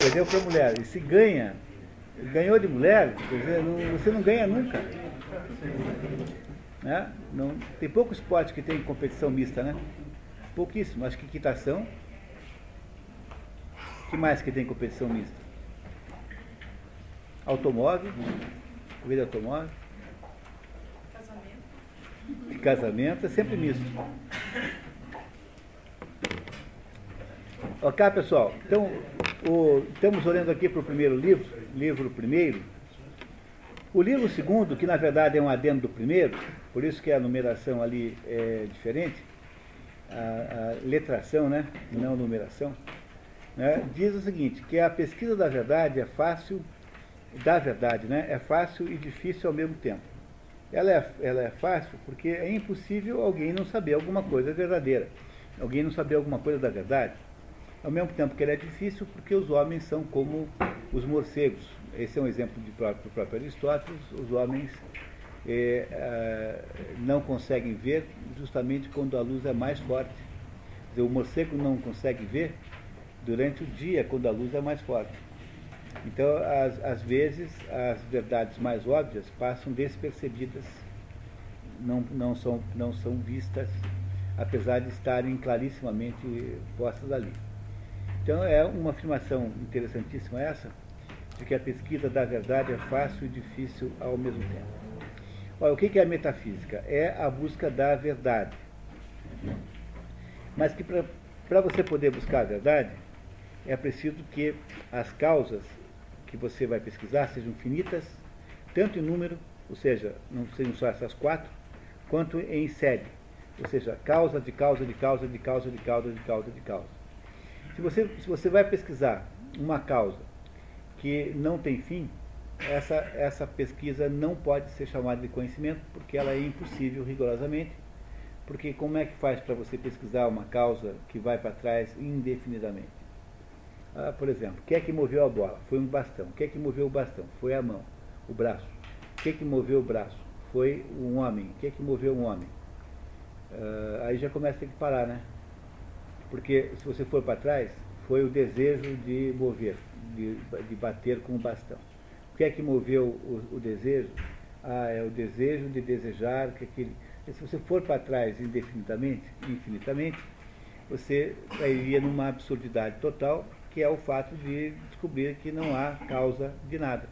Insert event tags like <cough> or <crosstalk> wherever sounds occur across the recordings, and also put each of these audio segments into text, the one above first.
Perdeu para mulher. E se ganha, ganhou de mulher, dizer, não, você não ganha nunca. Né? Não, tem pouco esporte que tem competição mista, né? Pouquíssimo. Acho que equitação. O que mais que tem competição mista? Automóvel, corrida automóvel. Casamento. Casamento é sempre misto. Ok, pessoal? Então, o, estamos olhando aqui para o primeiro livro, livro primeiro. O livro segundo, que na verdade é um adendo do primeiro, por isso que a numeração ali é diferente, a, a letração, né, não numeração, né, diz o seguinte, que a pesquisa da verdade é fácil, da verdade, né, é fácil e difícil ao mesmo tempo. Ela é, ela é fácil porque é impossível alguém não saber alguma coisa verdadeira, alguém não saber alguma coisa da verdade ao mesmo tempo que ele é difícil porque os homens são como os morcegos. Esse é um exemplo do próprio, próprio Aristóteles. Os homens é, é, não conseguem ver justamente quando a luz é mais forte. Dizer, o morcego não consegue ver durante o dia quando a luz é mais forte. Então, às, às vezes, as verdades mais óbvias passam despercebidas, não, não, são, não são vistas, apesar de estarem clarissimamente postas ali. Então é uma afirmação interessantíssima essa, de que a pesquisa da verdade é fácil e difícil ao mesmo tempo. Olha, o que é a metafísica? É a busca da verdade. Mas que para você poder buscar a verdade, é preciso que as causas que você vai pesquisar sejam finitas, tanto em número, ou seja, não sejam só essas quatro, quanto em série. Ou seja, causa de causa de causa de causa de causa de causa de causa. Se você, se você vai pesquisar uma causa que não tem fim, essa, essa pesquisa não pode ser chamada de conhecimento, porque ela é impossível rigorosamente. Porque como é que faz para você pesquisar uma causa que vai para trás indefinidamente? Ah, por exemplo, o que é que moveu a bola? Foi um bastão. O que é que moveu o bastão? Foi a mão, o braço. O que é que moveu o braço? Foi um homem. O que é que moveu um homem? Ah, aí já começa a ter que parar, né? Porque se você for para trás, foi o desejo de mover, de, de, bater com o bastão. O que é que moveu o, o, desejo? Ah, é o desejo de desejar que aquele. Se você for para trás indefinidamente, infinitamente, você iria numa absurdidade total, que é o fato de descobrir que não há causa de nada.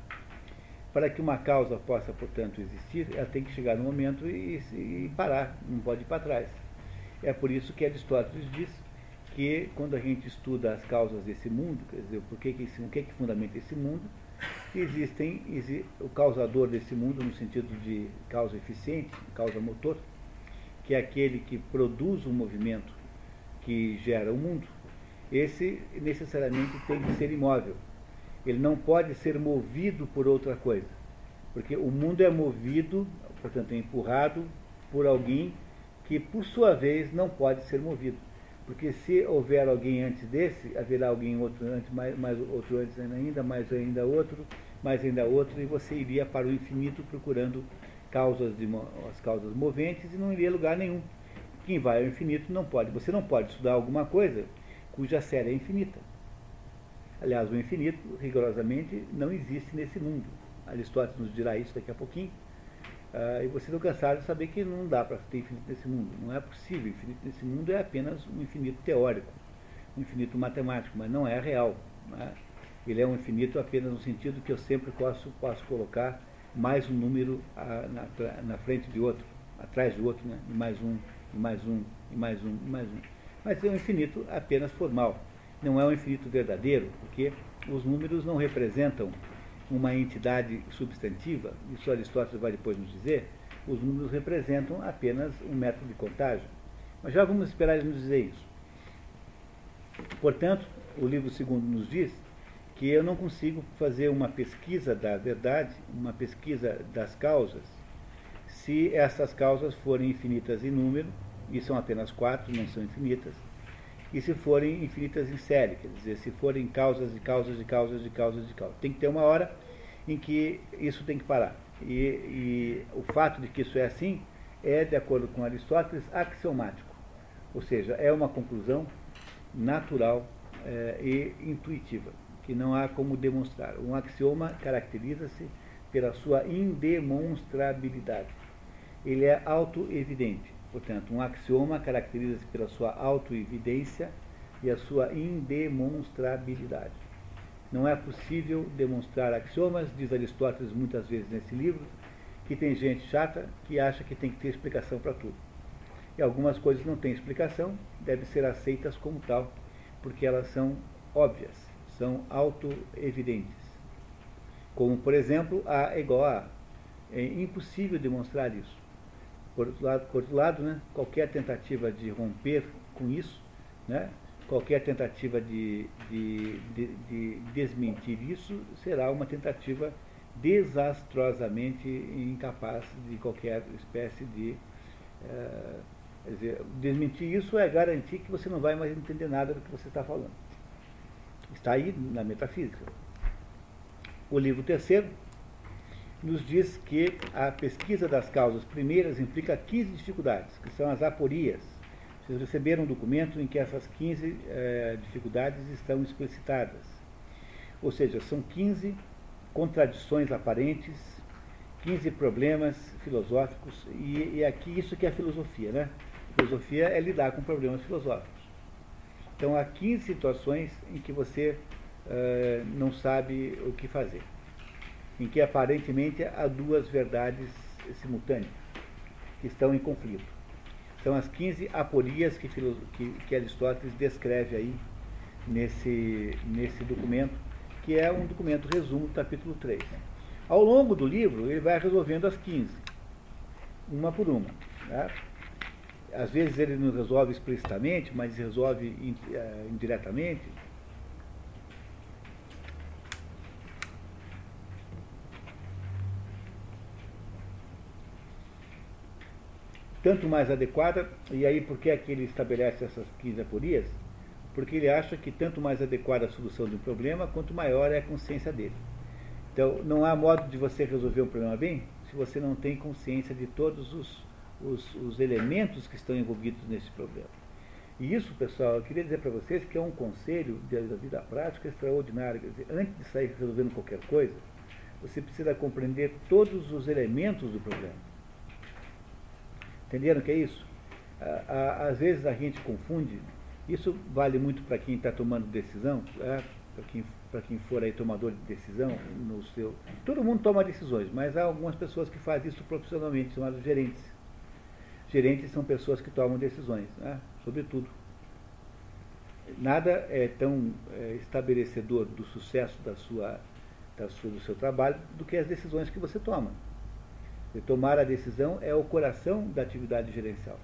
Para que uma causa possa, portanto, existir, ela tem que chegar no momento e, e parar, não pode ir para trás. É por isso que Aristóteles diz que quando a gente estuda as causas desse mundo, quer dizer, por que que o que, que fundamenta esse mundo, existem exi, o causador desse mundo no sentido de causa eficiente, causa motor, que é aquele que produz um movimento que gera o mundo, esse necessariamente tem que ser imóvel. Ele não pode ser movido por outra coisa, porque o mundo é movido, portanto é empurrado por alguém que por sua vez não pode ser movido. Porque se houver alguém antes desse, haverá alguém outro antes, mais, mais outro antes ainda, mais ainda outro, mais ainda outro, e você iria para o infinito procurando causas de, as causas moventes e não iria a lugar nenhum. Quem vai ao infinito não pode. Você não pode estudar alguma coisa cuja série é infinita. Aliás, o infinito, rigorosamente, não existe nesse mundo. Aristóteles nos dirá isso daqui a pouquinho. Uh, e vocês de saber que não dá para ter infinito nesse mundo. Não é possível. Infinito nesse mundo é apenas um infinito teórico, um infinito matemático, mas não é real. Né? Ele é um infinito apenas no sentido que eu sempre posso, posso colocar mais um número uh, na, na, frente de outro, atrás de outro, né? e mais um, e mais um, e mais um, e mais um. Mas é um infinito apenas formal. Não é um infinito verdadeiro, porque os números não representam uma entidade substantiva, isso Aristóteles vai depois nos dizer, os números representam apenas um método de contagem. Mas já vamos esperar ele nos dizer isso. Portanto, o livro segundo nos diz que eu não consigo fazer uma pesquisa da verdade, uma pesquisa das causas, se essas causas forem infinitas em número, e são apenas quatro, não são infinitas, e se forem infinitas em série, quer dizer, se forem causas de causas de causas de causas de causas. Tem que ter uma hora em que isso tem que parar. E, e o fato de que isso é assim é, de acordo com Aristóteles, axiomático. Ou seja, é uma conclusão natural é, e intuitiva, que não há como demonstrar. Um axioma caracteriza-se pela sua indemonstrabilidade. Ele é autoevidente. Portanto, um axioma caracteriza-se pela sua autoevidência e a sua indemonstrabilidade. Não é possível demonstrar axiomas, diz Aristóteles muitas vezes nesse livro, que tem gente chata que acha que tem que ter explicação para tudo. E algumas coisas não têm explicação, devem ser aceitas como tal, porque elas são óbvias, são auto-evidentes. Como, por exemplo, A igual A. É impossível demonstrar isso. Por outro lado, por outro lado né, qualquer tentativa de romper com isso, né, qualquer tentativa de, de, de, de desmentir isso será uma tentativa desastrosamente incapaz de qualquer espécie de. Quer dizer, desmentir isso é garantir que você não vai mais entender nada do que você está falando. Está aí na metafísica. O livro terceiro nos diz que a pesquisa das causas primeiras implica 15 dificuldades, que são as aporias. Vocês receberam um documento em que essas 15 eh, dificuldades estão explicitadas. Ou seja, são 15 contradições aparentes, 15 problemas filosóficos, e, e aqui isso que é filosofia, né? Filosofia é lidar com problemas filosóficos. Então há 15 situações em que você uh, não sabe o que fazer, em que aparentemente há duas verdades simultâneas, que estão em conflito. São as 15 aporias que, que, que Aristóteles descreve aí nesse, nesse documento, que é um documento resumo do capítulo 3. Ao longo do livro, ele vai resolvendo as 15, uma por uma. Tá? Às vezes ele não resolve explicitamente, mas resolve eh, indiretamente. Tanto mais adequada, e aí por que é que ele estabelece essas 15 aporias? porque ele acha que tanto mais adequada a solução de um problema, quanto maior é a consciência dele. Então, não há modo de você resolver um problema bem se você não tem consciência de todos os, os, os elementos que estão envolvidos nesse problema. E isso, pessoal, eu queria dizer para vocês que é um conselho da vida prática extraordinário. Quer dizer, antes de sair resolvendo qualquer coisa, você precisa compreender todos os elementos do problema. Entenderam o que é isso? Às vezes a gente confunde isso vale muito para quem está tomando decisão, é, para quem, quem for aí tomador de decisão no seu. Todo mundo toma decisões, mas há algumas pessoas que fazem isso profissionalmente, chamados gerentes. Gerentes são pessoas que tomam decisões, né, sobre tudo. Nada é tão é, estabelecedor do sucesso da sua, da sua, do seu trabalho do que as decisões que você toma. Tomar a decisão é o coração da atividade gerencial.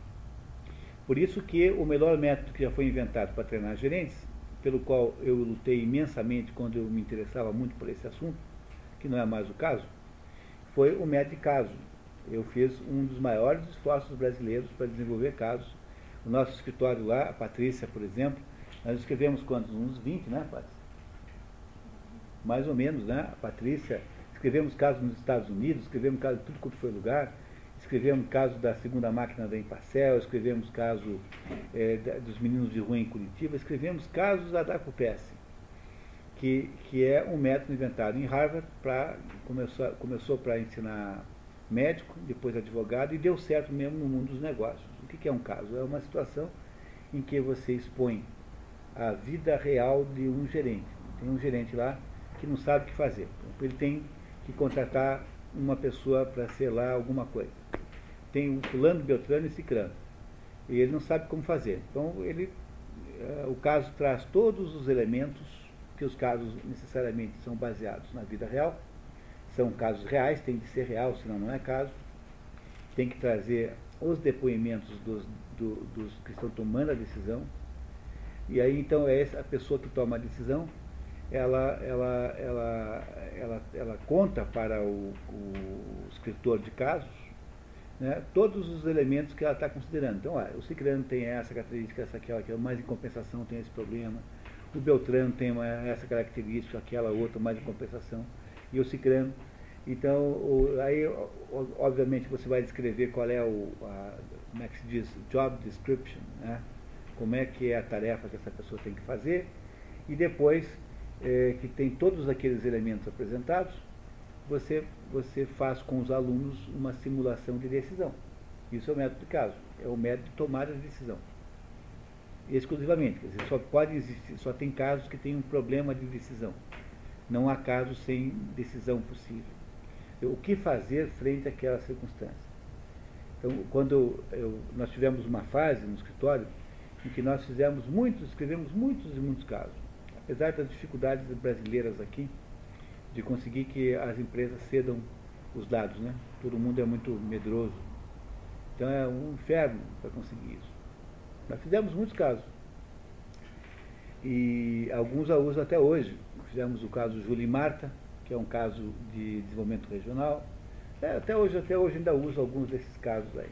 Por isso que o melhor método que já foi inventado para treinar gerentes, pelo qual eu lutei imensamente quando eu me interessava muito por esse assunto, que não é mais o caso, foi o método caso. Eu fiz um dos maiores esforços brasileiros para desenvolver casos. O nosso escritório lá, a Patrícia, por exemplo, nós escrevemos quantos? Uns 20, né, Patrícia? Mais ou menos, né? A Patrícia, escrevemos casos nos Estados Unidos, escrevemos casos de tudo quanto foi lugar escrevemos caso da segunda máquina da Imparcel, escrevemos caso é, dos meninos de rua em Curitiba, escrevemos casos da DACUPES, que, que é um método inventado em Harvard, pra, começou, começou para ensinar médico, depois advogado, e deu certo mesmo no mundo dos negócios. O que, que é um caso? É uma situação em que você expõe a vida real de um gerente. Tem um gerente lá que não sabe o que fazer. Ele tem que contratar uma pessoa para ser lá alguma coisa. Tem um fulano, Beltrano e Cicrano. E ele não sabe como fazer. Então, ele, uh, o caso traz todos os elementos, que os casos necessariamente são baseados na vida real, são casos reais, tem que ser real, senão não é caso. Tem que trazer os depoimentos dos, do, dos que estão tomando a decisão. E aí, então, é a pessoa que toma a decisão ela, ela, ela, ela, ela conta para o, o escritor de casos né, todos os elementos que ela está considerando. Então, o Ciclano tem essa característica, essa aquela, aquela, mas em compensação tem esse problema. O Beltrano tem uma, essa característica, aquela outra, mais em compensação. E o Ciclano. Então, o, aí, obviamente, você vai descrever qual é o, a, como é que se diz, job description, né? como é que é a tarefa que essa pessoa tem que fazer, e depois é, que tem todos aqueles elementos apresentados, você, você faz com os alunos uma simulação de decisão. Isso é o método de caso, é o método de tomada de decisão. Exclusivamente, quer dizer, só pode existir, só tem casos que têm um problema de decisão. Não há casos sem decisão possível. O que fazer frente àquela circunstância? Então, quando eu, nós tivemos uma fase no escritório em que nós fizemos muitos, escrevemos muitos e muitos casos. Apesar das dificuldades brasileiras aqui, de conseguir que as empresas cedam os dados, né? Todo mundo é muito medroso. Então é um inferno para conseguir isso. Nós fizemos muitos casos. E alguns a usam até hoje. Fizemos o caso Júlia e Marta, que é um caso de desenvolvimento regional. É, até, hoje, até hoje ainda uso alguns desses casos aí.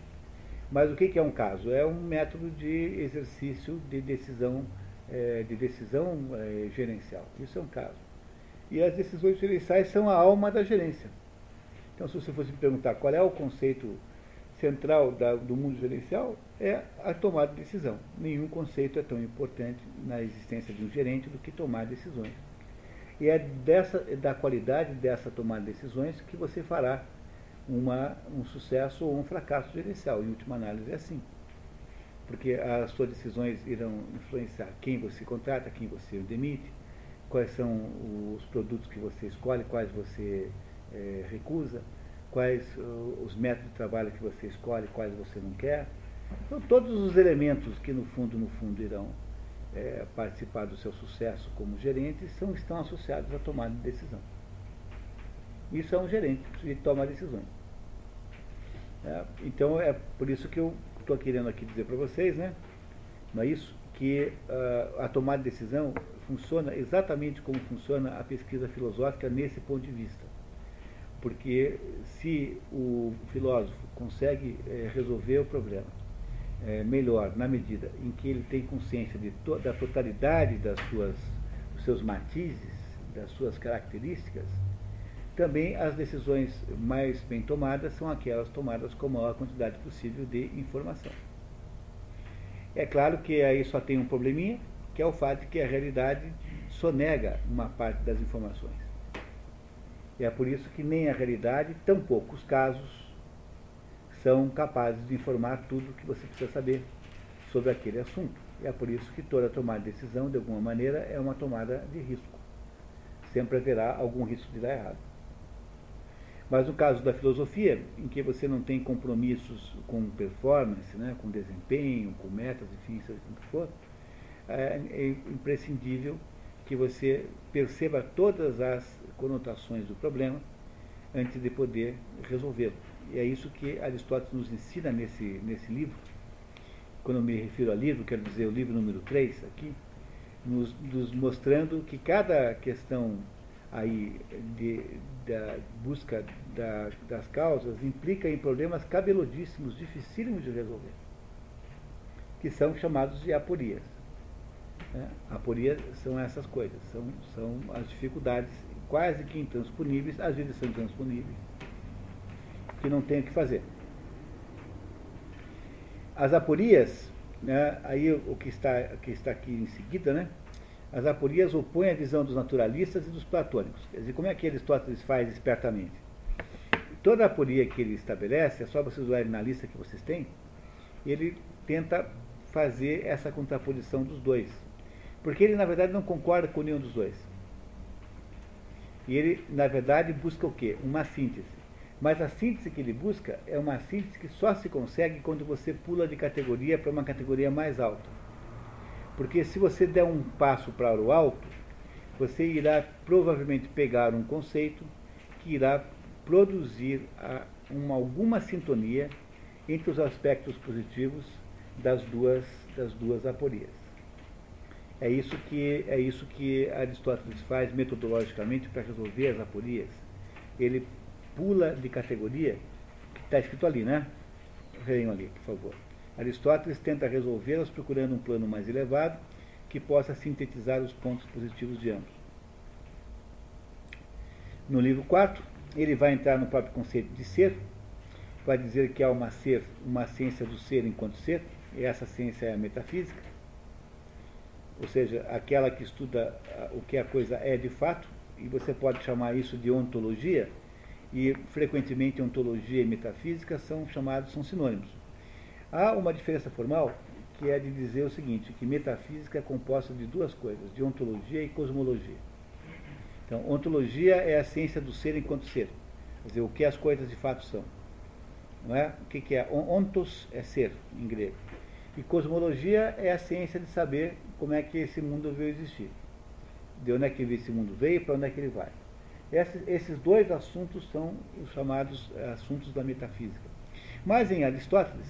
Mas o que é um caso? É um método de exercício de decisão, é, de decisão é, gerencial. Isso é um caso. E as decisões gerenciais são a alma da gerência. Então, se você fosse me perguntar qual é o conceito central da, do mundo gerencial, é a tomada de decisão. Nenhum conceito é tão importante na existência de um gerente do que tomar decisões. E é dessa, da qualidade dessa tomada de decisões que você fará uma, um sucesso ou um fracasso gerencial. Em última análise, é assim. Porque as suas decisões irão influenciar quem você contrata, quem você demite, quais são os produtos que você escolhe, quais você é, recusa, quais uh, os métodos de trabalho que você escolhe, quais você não quer. Então, todos os elementos que, no fundo, no fundo, irão é, participar do seu sucesso como gerente são, estão associados à tomada de decisão. Isso é um gerente, que toma decisões. É, então, é por isso que eu estou querendo aqui dizer para vocês, né? Não é isso? Que uh, a tomada de decisão funciona exatamente como funciona a pesquisa filosófica nesse ponto de vista. Porque se o filósofo consegue é, resolver o problema é, melhor na medida em que ele tem consciência de to da totalidade das suas, dos seus matizes, das suas características, também as decisões mais bem tomadas são aquelas tomadas com a maior quantidade possível de informação. É claro que aí só tem um probleminha, que é o fato de que a realidade sonega uma parte das informações. E é por isso que nem a realidade, tão poucos casos, são capazes de informar tudo o que você precisa saber sobre aquele assunto. E é por isso que toda tomada de decisão, de alguma maneira, é uma tomada de risco. Sempre haverá algum risco de dar errado. Mas no caso da filosofia, em que você não tem compromissos com performance, né, com desempenho, com metas, enfim, seja o que for, é, é imprescindível que você perceba todas as conotações do problema antes de poder resolvê-lo. E é isso que Aristóteles nos ensina nesse, nesse livro. Quando eu me refiro a livro, quero dizer o livro número 3 aqui, nos, nos mostrando que cada questão aí de, da busca da, das causas implica em problemas cabeludíssimos, dificílimos de resolver, que são chamados de aporias. Né? Aporias são essas coisas, são, são as dificuldades quase que intransponíveis, às vezes são transponíveis, que não tem o que fazer. As aporias, né, aí o que está, que está aqui em seguida, né, as aporias opõem a visão dos naturalistas e dos platônicos. Quer dizer, como é que Aristóteles faz espertamente? Toda aporia que ele estabelece, é só vocês olharem na lista que vocês têm, ele tenta fazer essa contraposição dos dois. Porque ele, na verdade, não concorda com nenhum dos dois. E ele, na verdade, busca o quê? Uma síntese. Mas a síntese que ele busca é uma síntese que só se consegue quando você pula de categoria para uma categoria mais alta. Porque se você der um passo para o alto, você irá provavelmente pegar um conceito que irá produzir uma, alguma sintonia entre os aspectos positivos das duas, das duas aporias. É isso que, é isso que Aristóteles faz metodologicamente para resolver as aporias. Ele pula de categoria, que está escrito ali, né? Venham ali, por favor. Aristóteles tenta resolvê-las procurando um plano mais elevado que possa sintetizar os pontos positivos de ambos. No livro 4, ele vai entrar no próprio conceito de ser, vai dizer que há uma ser, uma ciência do ser enquanto ser, e essa ciência é a metafísica. ou seja, aquela que estuda o que a coisa é de fato, e você pode chamar isso de ontologia, e frequentemente ontologia e metafísica são chamados, são sinônimos. Há uma diferença formal que é de dizer o seguinte, que metafísica é composta de duas coisas, de ontologia e cosmologia. Então, ontologia é a ciência do ser enquanto ser, quer dizer, o que as coisas de fato são. Não é? O que, que é? Ontos é ser, em grego. E cosmologia é a ciência de saber como é que esse mundo veio existir. De onde é que esse mundo veio e para onde é que ele vai. Esses, dois assuntos são os chamados eh, assuntos da metafísica. Mas em Aristóteles,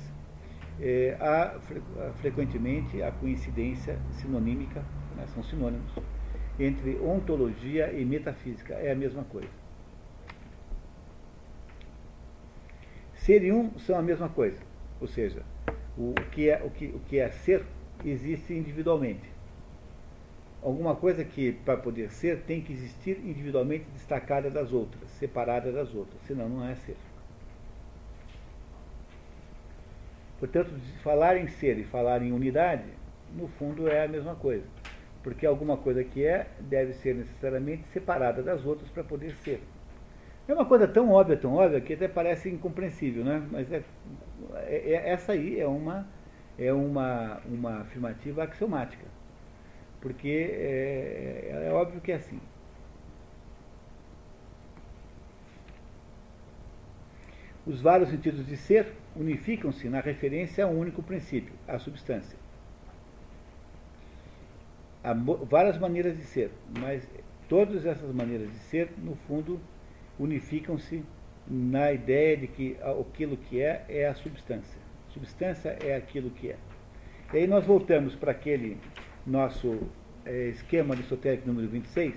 é, há frequentemente a coincidência sinonímica, né, são sinônimos, entre ontologia e metafísica. É a mesma coisa. Ser e um são a mesma coisa. Ou seja, o, que, é, o, que, o que é ser existe individualmente. Alguma coisa que, para poder ser, tem que existir individualmente destacada das outras, separada das outras, senão não é ser. Portanto, falar em ser e falar em unidade, no fundo é a mesma coisa. Porque alguma coisa que é deve ser necessariamente separada das outras para poder ser. É uma coisa tão óbvia, tão óbvia, que até parece incompreensível, né? Mas é, é, é, essa aí é uma, é uma, uma afirmativa axiomática. Porque é, é óbvio que é assim. Os vários sentidos de ser unificam-se na referência a um único princípio, a substância. Há várias maneiras de ser, mas todas essas maneiras de ser, no fundo, unificam-se na ideia de que aquilo que é é a substância. Substância é aquilo que é. E aí nós voltamos para aquele nosso é, esquema aristotélico número 26,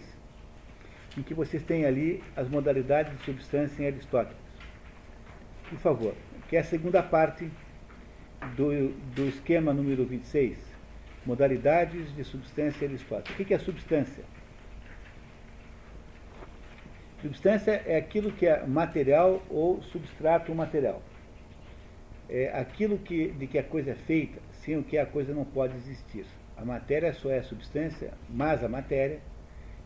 em que vocês têm ali as modalidades de substância em Aristóteles. Por favor, que é a segunda parte do, do esquema número 26, modalidades de substância Aristóteles. O que é substância? Substância é aquilo que é material ou substrato material. É aquilo que, de que a coisa é feita, sem o que a coisa não pode existir. A matéria só é substância, mas a matéria,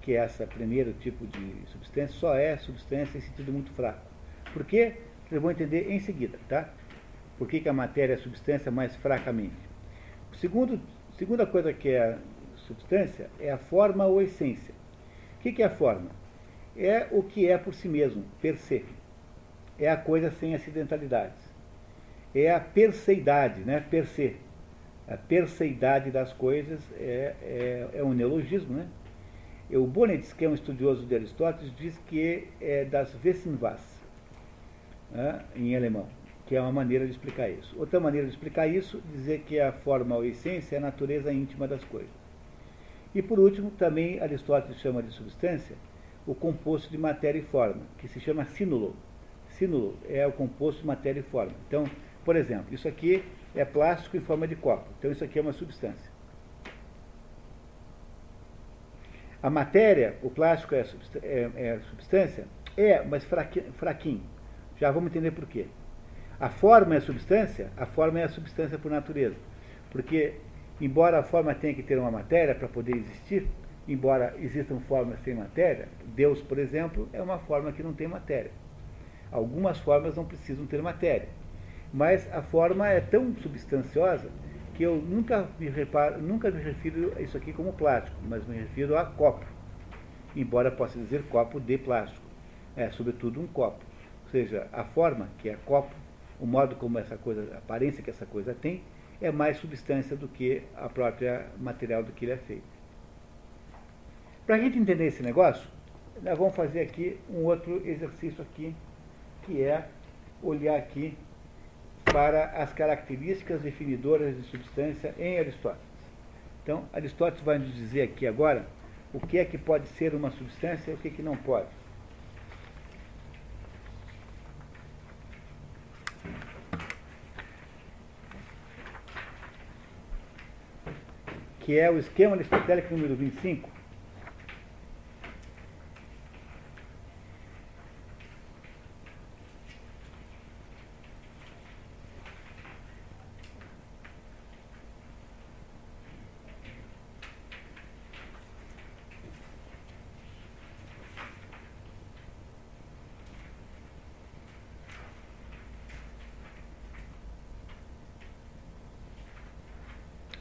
que é esse primeiro tipo de substância, só é substância em sentido muito fraco. Por quê? Vocês vão entender em seguida, tá? Por que, que a matéria é substância mais fracamente? O segundo, segunda coisa que é substância é a forma ou essência. O que, é a forma? é o que é por si mesmo, per se. É a coisa sem acidentalidades. É a perseidade, né? per se. A perseidade das coisas é, é, é um neologismo, né? O Bonitz, que é um estudioso de Aristóteles, diz que é das Wessenwas, né? em alemão, que é uma maneira de explicar isso. Outra maneira de explicar isso, dizer que a forma ou essência é a natureza íntima das coisas. E por último, também Aristóteles chama de substância o composto de matéria e forma, que se chama sínulo. Sínulo é o composto de matéria e forma. Então, por exemplo, isso aqui é plástico em forma de copo. Então, isso aqui é uma substância. A matéria, o plástico é, é, é substância? É, mas fraquinho. Já vamos entender por quê. A forma é substância? A forma é a substância por natureza. Porque, embora a forma tenha que ter uma matéria para poder existir, embora existam formas sem matéria, Deus, por exemplo, é uma forma que não tem matéria. Algumas formas não precisam ter matéria. Mas a forma é tão substanciosa que eu nunca me, reparo, nunca me refiro a isso aqui como plástico, mas me refiro a copo. Embora possa dizer copo de plástico. É, sobretudo, um copo. Ou seja, a forma, que é copo, o modo como essa coisa, a aparência que essa coisa tem, é mais substância do que a própria material do que ele é feito. Para a gente entender esse negócio, nós vamos fazer aqui um outro exercício aqui, que é olhar aqui para as características definidoras de substância em Aristóteles. Então, Aristóteles vai nos dizer aqui agora o que é que pode ser uma substância e o que, é que não pode. que é o esquema aristotélico número 25.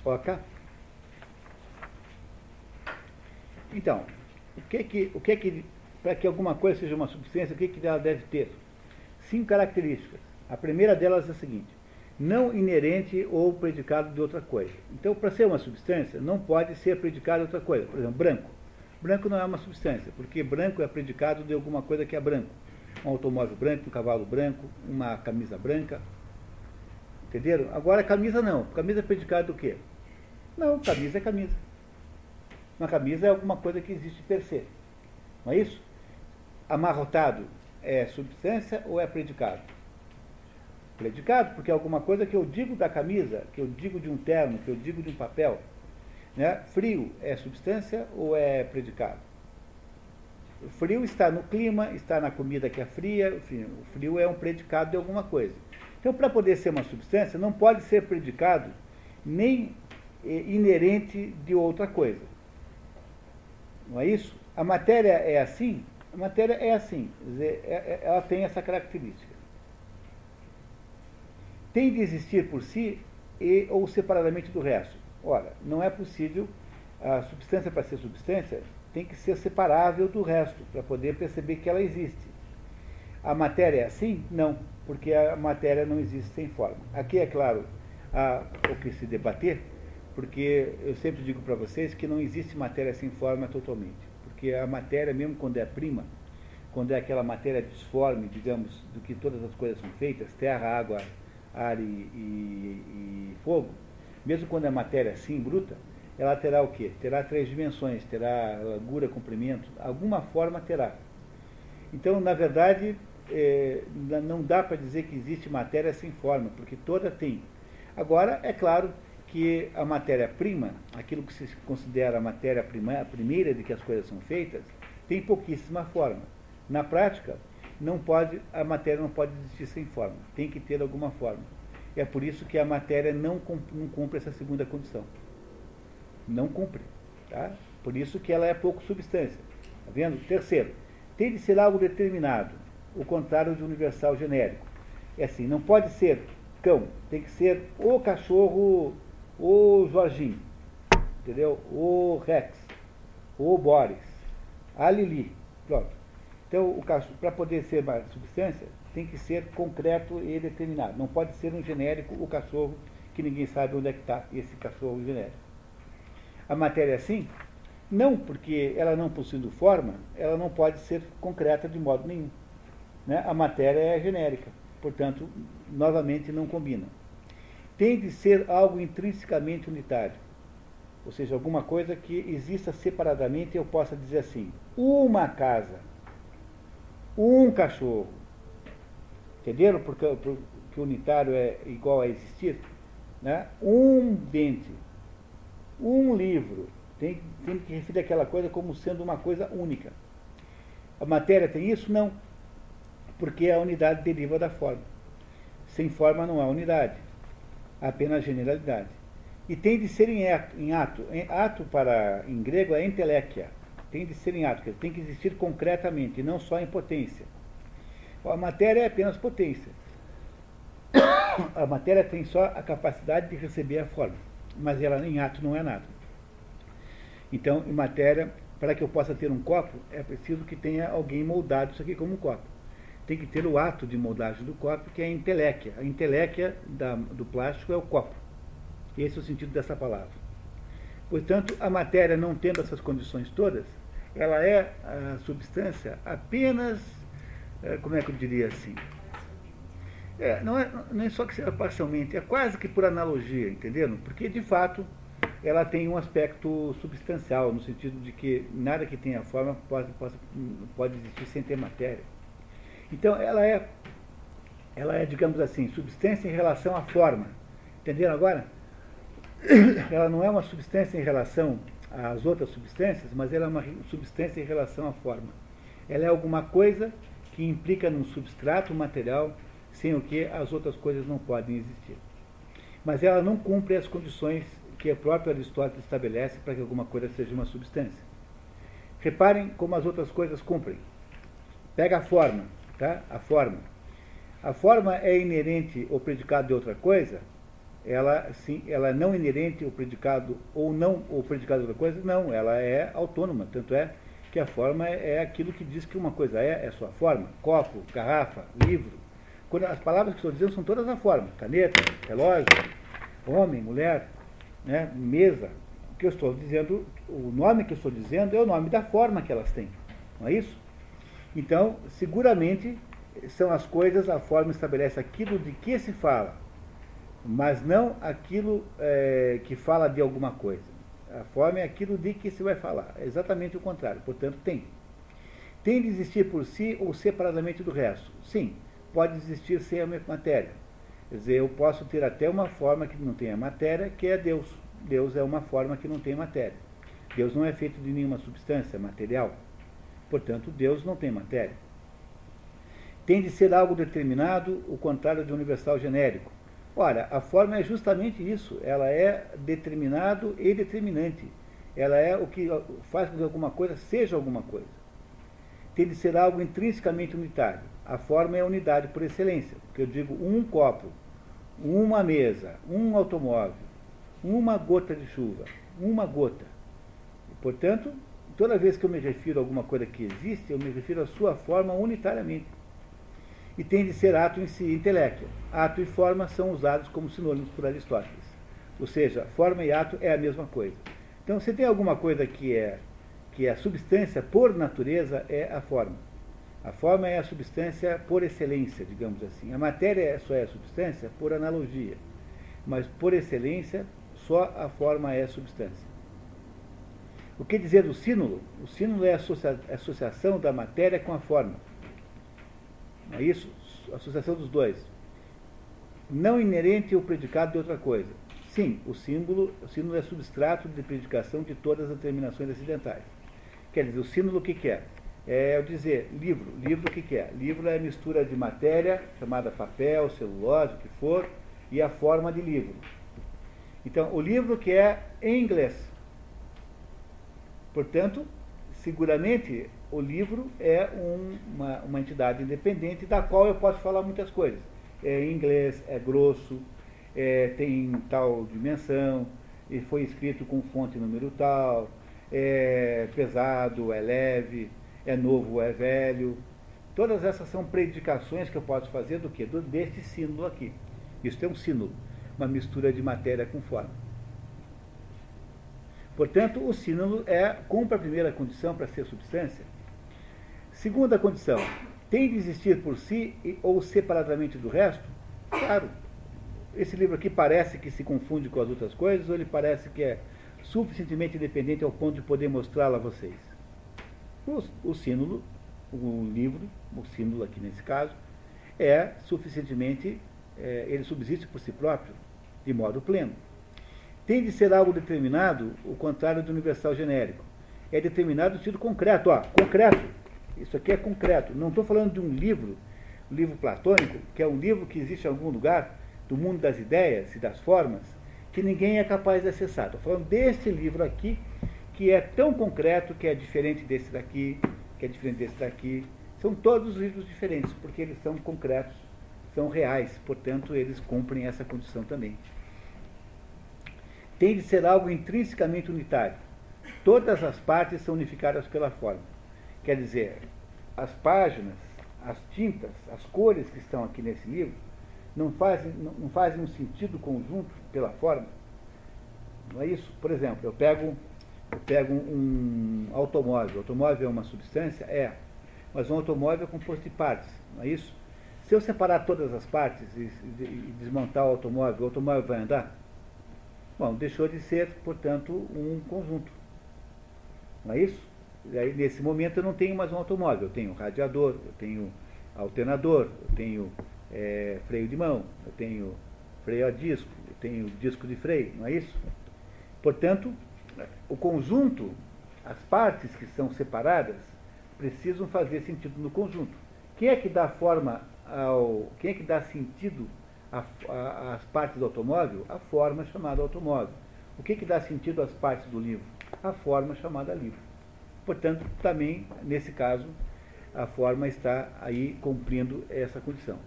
Oca. Que que, o que, que para que alguma coisa seja uma substância, o que, que ela deve ter? Cinco características. A primeira delas é a seguinte: não inerente ou predicado de outra coisa. Então, para ser uma substância, não pode ser predicado de outra coisa. Por exemplo, branco. Branco não é uma substância, porque branco é predicado de alguma coisa que é branco. Um automóvel branco, um cavalo branco, uma camisa branca. Entenderam? Agora, camisa não. Camisa é predicado do quê? Não, camisa é camisa. Uma camisa é alguma coisa que existe per se. Não é isso? Amarrotado é substância ou é predicado? Predicado, porque é alguma coisa que eu digo da camisa, que eu digo de um terno, que eu digo de um papel. Né? Frio é substância ou é predicado? O frio está no clima, está na comida que é fria, enfim, o frio é um predicado de alguma coisa. Então, para poder ser uma substância, não pode ser predicado nem eh, inerente de outra coisa. Não é isso? A matéria é assim? A matéria é assim, dizer, é, é, ela tem essa característica. Tem de existir por si e ou separadamente do resto. Ora, não é possível, a substância para ser substância tem que ser separável do resto, para poder perceber que ela existe. A matéria é assim? Não, porque a matéria não existe sem forma. Aqui, é claro, há o que se debater, porque eu sempre digo para vocês que não existe matéria sem forma totalmente. Porque a matéria, mesmo quando é prima, quando é aquela matéria disforme, digamos, do que todas as coisas são feitas, terra, água, ar e, e, e fogo, mesmo quando é matéria assim, bruta, ela terá o quê? Terá três dimensões, terá largura, comprimento, alguma forma terá. Então, na verdade, é, não dá para dizer que existe matéria sem forma, porque toda tem. Agora, é claro que a matéria-prima, aquilo que se considera a matéria-prima, a primeira de que as coisas são feitas, tem pouquíssima forma. Na prática, não pode, a matéria não pode existir sem forma, tem que ter alguma forma. É por isso que a matéria não, cumpre essa segunda condição. Não cumpre. Tá? Por isso que ela é pouco substância. Tá vendo? Terceiro, tem de ser algo determinado, o contrário de universal genérico. É assim, não pode ser cão, tem que ser o cachorro o Jorginho, entendeu? O Rex, o Boris, a Lili, pronto. Então, para poder ser uma substância, tem que ser concreto e determinado. Não pode ser um genérico, o cachorro, que ninguém sabe onde é que está esse cachorro genérico. A matéria é assim? Não, porque ela não possuindo forma, ela não pode ser concreta de modo nenhum. Né? A matéria é genérica, portanto, novamente não combina tem de ser algo intrinsecamente unitário. Ou seja, alguma coisa que exista separadamente e eu possa dizer assim: uma casa, um cachorro. Entenderam? Porque, porque unitário é igual a existir? Né? Um dente, um livro. Tem, tem que referir aquela coisa como sendo uma coisa única. A matéria tem isso? Não. Porque a unidade deriva da forma. Sem forma não há unidade apenas generalidade. E tem de ser em ato. Em ato, em ato para, em grego é entelequia. Tem de ser em ato, que tem que existir concretamente, e não só em potência. A matéria é apenas potência. <coughs> A matéria tem só a capacidade de receber a forma, mas ela em ato não é nada. Então, em matéria, para que eu possa ter um copo, é preciso que tenha alguém moldado isso aqui como um copo tem que ter o ato de moldagem do copo, que é a inteléquia. A inteléquia da, do plástico é o copo. Esse é o sentido dessa palavra. Portanto, a matéria não tendo essas condições todas, ela é a substância apenas, eh, como é que eu diria assim? É, não, é, não é só que seja parcialmente, é quase que por analogia, entendendo? Porque, de fato, ela tem um aspecto substancial, no sentido de que nada que tenha forma pode, pode, pode existir sem ter matéria. Então, ela é, ela é, digamos assim, substância em relação à forma. Entenderam agora? <coughs> Ela não é uma substância em relação às outras substâncias, mas ela é uma substância em relação à forma. Ela é alguma coisa que implica num substrato material sem o que as outras coisas não podem existir. Mas ela não cumpre as condições que o próprio Aristóteles estabelece para que alguma coisa seja uma substância. Reparem como as outras coisas cumprem. Pega a forma, tá? a forma. A forma é inerente ou predicado de outra coisa? ela sim, ela é não inerente ao predicado ou não o predicado da coisa, não, ela é autônoma, tanto é que a forma é, é aquilo que diz que uma coisa é, é sua forma, copo, garrafa, livro. Quando as palavras que estou dizendo são todas a forma, caneta, relógio, homem, mulher, né, mesa. O que eu estou dizendo, o nome que eu estou dizendo é o nome da forma que elas têm, não é isso? Então, seguramente são as coisas, a forma estabelece aquilo de que se fala, mas não aquilo é, que fala de alguma coisa. A forma é aquilo de que se vai falar. É exatamente o contrário. Portanto, tem. Tem de existir por si ou separadamente do resto? Sim, pode existir sem a matéria. Quer dizer, eu posso ter até uma forma que não tenha matéria, que é Deus. Deus é uma forma que não tem matéria. Deus não é feito de nenhuma substância material. Portanto, Deus não tem matéria. Tem de ser algo determinado, o contrário de universal genérico. Ora, a forma é justamente isso, ela é determinado e determinante. Ela é o que faz com que alguma coisa seja alguma coisa. Tem de ser algo intrinsecamente unitário. A forma é a unidade por excelência, porque eu digo um copo, uma mesa, um automóvel, uma gota de chuva, uma gota. portanto, toda vez que eu me refiro a alguma coisa que existe, eu me refiro à sua forma unitariamente e tem de ser ato em si, intelecto. Ato e forma são usados como sinônimos por Aristóteles. Ou seja, forma e ato é a mesma coisa. Então, se tem alguma coisa que é, que é a substância por natureza, é a forma. A forma é a substância por excelência, digamos assim. A matéria só é a substância por analogia. Mas, por excelência, só a forma é substância. O que dizer do sínulo? O sínulo é a associação da matéria com a forma. Não é isso? Associação dos dois. Não inerente ao predicado de outra coisa. Sim, o símbolo, o símbolo é substrato de predicação de todas as terminações acidentais. Quer dizer, o símbolo o que, que é? É dizer, livro. Livro o que, que é? Livro é a mistura de matéria, chamada papel, celulose, o que for, e a forma de livro. Então, o livro que é em inglês. Portanto, seguramente o livro é um, uma, uma entidade independente da qual eu posso falar muitas coisas. É inglês, é grosso, é, tem tal dimensão, e foi escrito com fonte número tal, é pesado, é leve, é novo, é velho. Todas essas são predicações que eu posso fazer do que? Deste símbolo aqui. Isso é um símbolo, uma mistura de matéria com forma. Portanto, o símbolo é, cumpre a primeira condição para ser substância, Segunda condição, tem de existir por si ou separadamente do resto? Claro. Esse livro aqui parece que se confunde com as outras coisas ou ele parece que é suficientemente independente ao ponto de poder mostrá-lo a vocês? O, o símbolo, o livro, o símbolo aqui nesse caso, é suficientemente, é, ele subsiste por si próprio, de modo pleno. Tem de ser algo determinado, o contrário do universal genérico. É determinado no sentido concreto, ó, concreto. Isso aqui é concreto. Não estou falando de um livro, um livro platônico, que é um livro que existe em algum lugar do mundo das ideias e das formas, que ninguém é capaz de acessar. Estou falando deste livro aqui, que é tão concreto que é diferente desse daqui, que é diferente desse daqui. São todos livros diferentes, porque eles são concretos, são reais, portanto, eles cumprem essa condição também. Tem de ser algo intrinsecamente unitário. Todas as partes são unificadas pela forma. Quer dizer, as páginas, as tintas, as cores que estão aqui nesse livro não fazem, não fazem um sentido conjunto pela forma. Não é isso? Por exemplo, eu pego, eu pego um automóvel. O automóvel é uma substância? É. Mas um automóvel é composto de partes, não é isso? Se eu separar todas as partes e, e desmontar o automóvel, o automóvel vai andar? Bom, deixou de ser, portanto, um conjunto. Não é isso? Aí, nesse momento eu não tenho mais um automóvel, eu tenho radiador, eu tenho alternador, eu tenho é, freio de mão, eu tenho freio a disco, eu tenho disco de freio, não é isso? Portanto, o conjunto, as partes que são separadas, precisam fazer sentido no conjunto. Quem é que dá forma ao. Quem é que dá sentido às partes do automóvel? A forma chamada automóvel. O que, que dá sentido às partes do livro? A forma chamada livro. Portanto, também, nesse caso, a forma está aí cumprindo essa condição.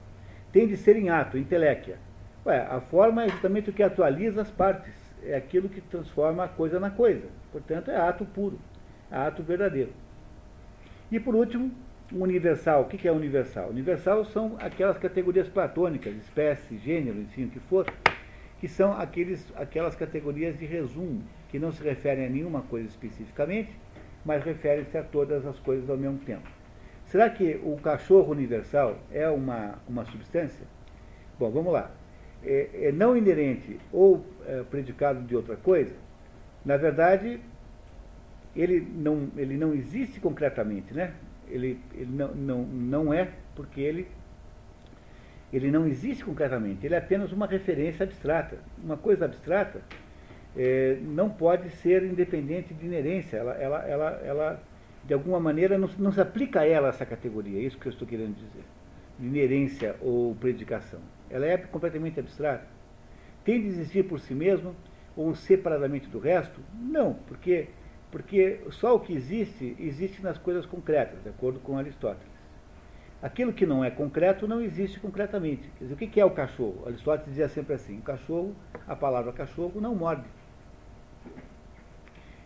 Tem de ser em ato, inteléquia. Ué, a forma é justamente o que atualiza as partes, é aquilo que transforma a coisa na coisa. Portanto, é ato puro, é ato verdadeiro. E por último, universal. O que é universal? Universal são aquelas categorias platônicas, espécie, gênero, enfim, o que for, que são aqueles, aquelas categorias de resumo, que não se referem a nenhuma coisa especificamente, mas referem-se a todas as coisas ao mesmo tempo. Será que o cachorro universal é uma, uma substância? Bom, vamos lá. É, é não inerente ou é, predicado de outra coisa, na verdade, ele não, ele não existe concretamente, né? Ele, ele não, não, não é porque ele, ele não existe concretamente, ele é apenas uma referência abstrata. Uma coisa abstrata é, não pode ser independente de inerência, ela, ela, ela, ela de alguma maneira, não, não se aplica a ela essa categoria, é isso que eu estou querendo dizer, de inerência ou predicação. Ela é completamente abstrata. Tem de existir por si mesmo ou separadamente do resto? Não, porque porque só o que existe, existe nas coisas concretas, de acordo com Aristóteles. Aquilo que não é concreto não existe concretamente. Quer dizer, o que é o cachorro? Aristóteles dizia sempre assim: o cachorro, a palavra cachorro, não morde.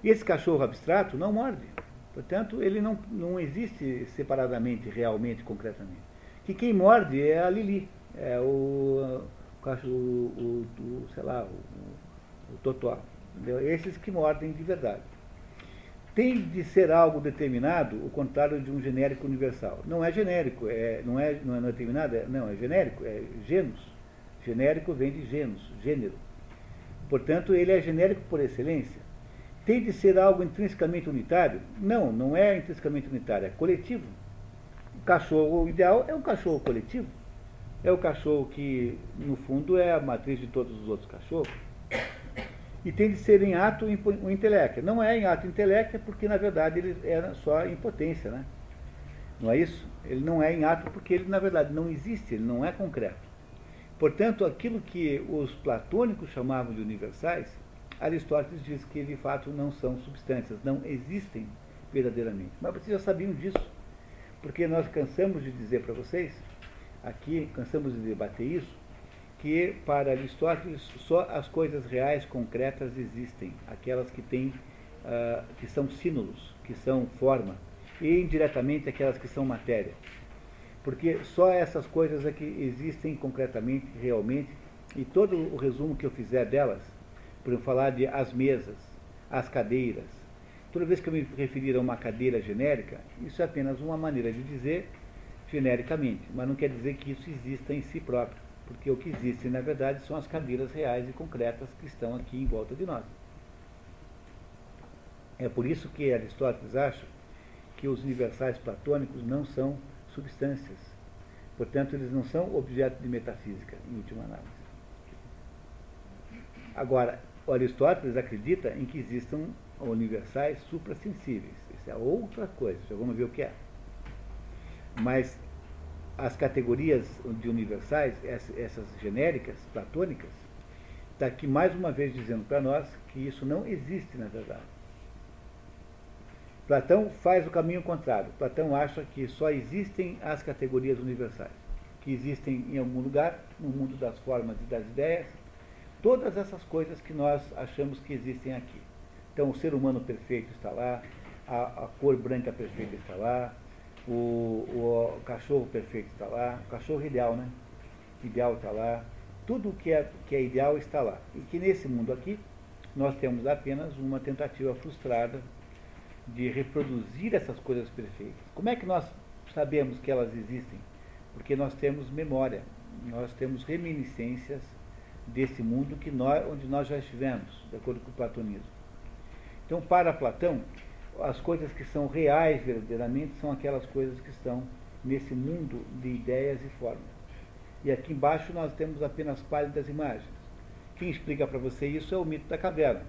E esse cachorro abstrato não morde. Portanto, ele não, não existe separadamente, realmente, concretamente. Que quem morde é a Lili, é o, o, o, o sei lá, o, o totó. Entendeu? Esses que mordem de verdade tem de ser algo determinado, o contrário de um genérico universal. Não é genérico, é, não, é, não é determinado, é, não, é genérico, é genus. Genérico vem de genus, gênero. Portanto, ele é genérico por excelência. Tem de ser algo intrinsecamente unitário? Não, não é intrinsecamente unitário, é coletivo. O cachorro ideal é um cachorro coletivo. É o cachorro que, no fundo, é a matriz de todos os outros cachorros e tem de ser em ato o intelecto. Não é em ato intelecto porque, na verdade, ele era só impotência, né? Não é isso? Ele não é em ato porque ele, na verdade, não existe, ele não é concreto. Portanto, aquilo que os platônicos chamavam de universais, Aristóteles diz que, de fato, não são substâncias, não existem verdadeiramente. Mas vocês já sabiam disso, porque nós cansamos de dizer para vocês, aqui, cansamos de debater isso, que para Aristóteles só as coisas reais concretas existem, aquelas que têm, uh, que são sínolos, que são forma, e indiretamente aquelas que são matéria. Porque só essas coisas é que existem concretamente, realmente, e todo o resumo que eu fizer delas, por eu falar de as mesas, as cadeiras, toda vez que eu me referir a uma cadeira genérica, isso é apenas uma maneira de dizer genericamente, mas não quer dizer que isso exista em si próprio porque o que existe, na verdade, são as cadeiras reais e concretas que estão aqui em volta de nós. É por isso que Aristóteles acha que os universais platônicos não são substâncias. Portanto, eles não são objeto de metafísica, em última análise. Agora, Aristóteles acredita em que existam universais suprassensíveis. Isso é outra coisa, já vamos ver o que é. Mas as categorias de universais, essas genéricas, platônicas, está aqui mais uma vez dizendo para nós que isso não existe na verdade. Platão faz o caminho contrário. Platão acha que só existem as categorias universais, que existem em algum lugar, no mundo das formas e das ideias, todas essas coisas que nós achamos que existem aqui. Então, o ser humano perfeito está lá, a, a cor branca perfeita está lá, o, o, cachorro perfeito está lá, o cachorro ideal, né? Ideal está lá, tudo que é, que é ideal está lá. E que nesse mundo aqui, nós temos apenas uma tentativa frustrada de reproduzir essas coisas perfeitas. Como é que nós sabemos que elas existem? Porque nós temos memória, nós temos reminiscências desse mundo que nós, onde nós já estivemos, de acordo com o platonismo. Então, para Platão, as coisas que são reais verdadeiramente são aquelas coisas que estão nesse mundo de ideias e formas. E aqui embaixo nós temos apenas pálidas imagens. Quem explica para você isso é o mito da caverna.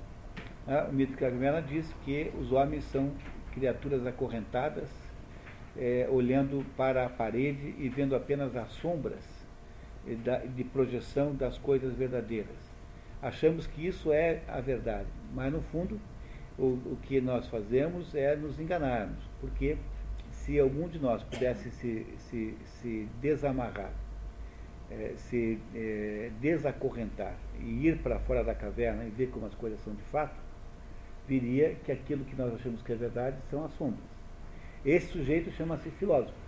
O mito da caverna diz que os homens são criaturas acorrentadas, é, olhando para a parede e vendo apenas as sombras de projeção das coisas verdadeiras. Achamos que isso é a verdade, mas no fundo o, o que nós fazemos é nos enganarmos, porque se algum de nós pudesse se, se, se desamarrar é, se é, desacorrentar e ir para fora da caverna e ver como as coisas são de fato, viria que aquilo que nós achamos que é verdade são as sombras. Esse sujeito chama-se filósofo.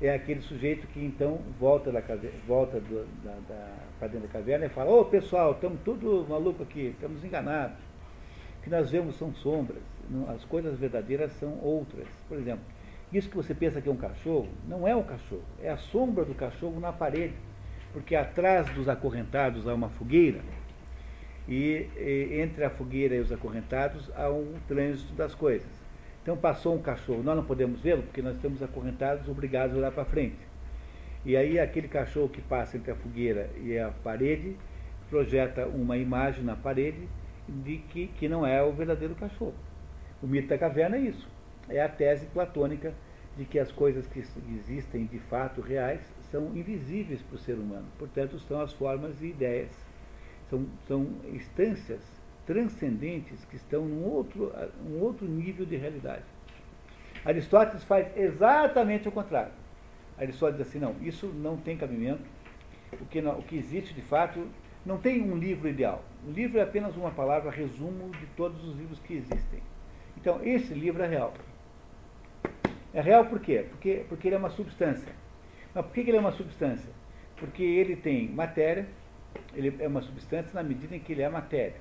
É aquele sujeito que então volta, da caverna, volta do, da, da, para dentro da caverna e fala, ô oh, pessoal, estamos tudo maluco aqui, estamos enganados. O que nós vemos são sombras, as coisas verdadeiras são outras. Por exemplo, isso que você pensa que é um cachorro, não é um cachorro, é a sombra do cachorro na parede. Porque atrás dos acorrentados há uma fogueira, e, e entre a fogueira e os acorrentados há um trânsito das coisas. Então passou um cachorro, nós não podemos vê-lo porque nós estamos acorrentados, obrigados a olhar para frente. E aí aquele cachorro que passa entre a fogueira e a parede projeta uma imagem na parede de que, que não é o verdadeiro cachorro. O mito da caverna é isso. É a tese platônica de que as coisas que existem de fato reais são invisíveis para o ser humano. Portanto, são as formas e ideias. São, são instâncias transcendentes que estão num outro, um outro nível de realidade. Aristóteles faz exatamente o contrário. Aristóteles diz assim, não, isso não tem cabimento. O que, não, o que existe de fato não tem um livro ideal. O livro é apenas uma palavra resumo de todos os livros que existem. Então, esse livro é real. É real por quê? Porque, porque ele é uma substância. Mas por que ele é uma substância? Porque ele tem matéria, ele é uma substância na medida em que ele é matéria.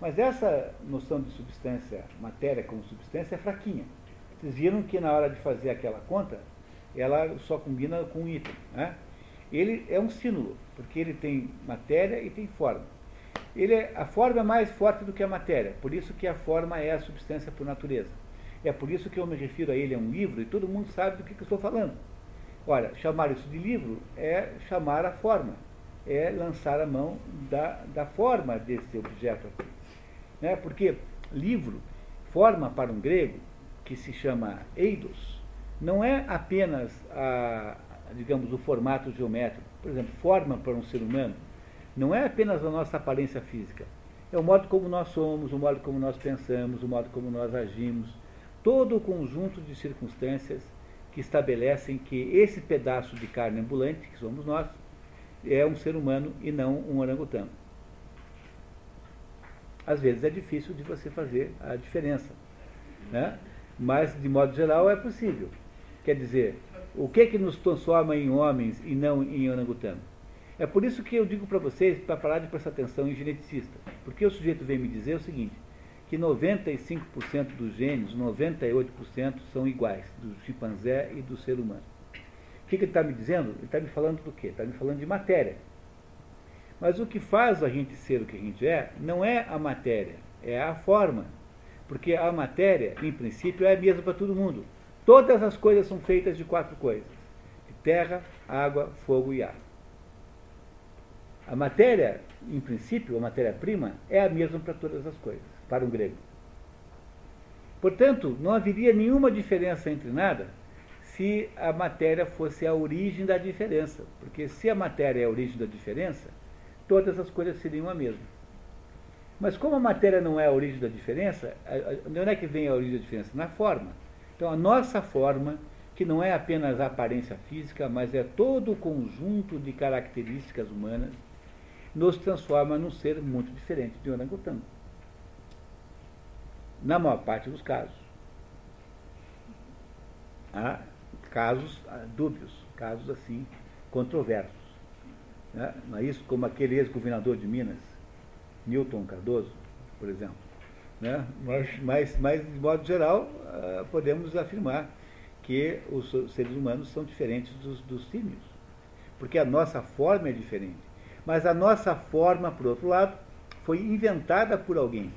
Mas essa noção de substância, matéria como substância, é fraquinha. Vocês viram que na hora de fazer aquela conta, ela só combina com um item. Né? Ele é um sínulo, porque ele tem matéria e tem forma. Ele é, a forma é mais forte do que a matéria, por isso que a forma é a substância por natureza. É por isso que eu me refiro a ele a um livro e todo mundo sabe do que, que estou falando. Olha, chamar isso de livro é chamar a forma, é lançar a mão da, da forma desse objeto aqui. Né? Porque livro, forma para um grego, que se chama eidos, não é apenas, a, digamos, o formato geométrico. Por exemplo, forma para um ser humano não é apenas a nossa aparência física. É o modo como nós somos, o modo como nós pensamos, o modo como nós agimos, todo o conjunto de circunstâncias que estabelecem que esse pedaço de carne ambulante, que somos nós, é um ser humano e não um orangotango. Às vezes é difícil de você fazer a diferença, né? mas de modo geral é possível. Quer dizer, o que é que nos transforma em homens e não em orangotango? É por isso que eu digo para vocês para parar de prestar atenção em geneticista, porque o sujeito vem me dizer o seguinte: que 95% dos genes, 98% são iguais, do chimpanzé e do ser humano. O que, que ele está me dizendo? Ele está me falando do quê? Está me falando de matéria. Mas o que faz a gente ser o que a gente é, não é a matéria, é a forma. Porque a matéria, em princípio, é a mesma para todo mundo. Todas as coisas são feitas de quatro coisas: de terra, água, fogo e ar. A matéria, em princípio, a matéria-prima, é a mesma para todas as coisas para um grego. Portanto, não haveria nenhuma diferença entre nada se a matéria fosse a origem da diferença. Porque se a matéria é a origem da diferença, todas as coisas seriam a mesma. Mas como a matéria não é a origem da diferença, onde é que vem a origem da diferença? Na forma. Então a nossa forma, que não é apenas a aparência física, mas é todo o conjunto de características humanas, nos transforma num ser muito diferente de orangotango na maior parte dos casos. Há casos dúbios, casos assim, controversos. Né? Não é isso como aquele ex-governador de Minas, Newton Cardoso, por exemplo. Né? Mas, mas, de modo geral, ah, podemos afirmar que os seres humanos são diferentes dos, dos símios. Porque a nossa forma é diferente. Mas a nossa forma, por outro lado, foi inventada por alguém.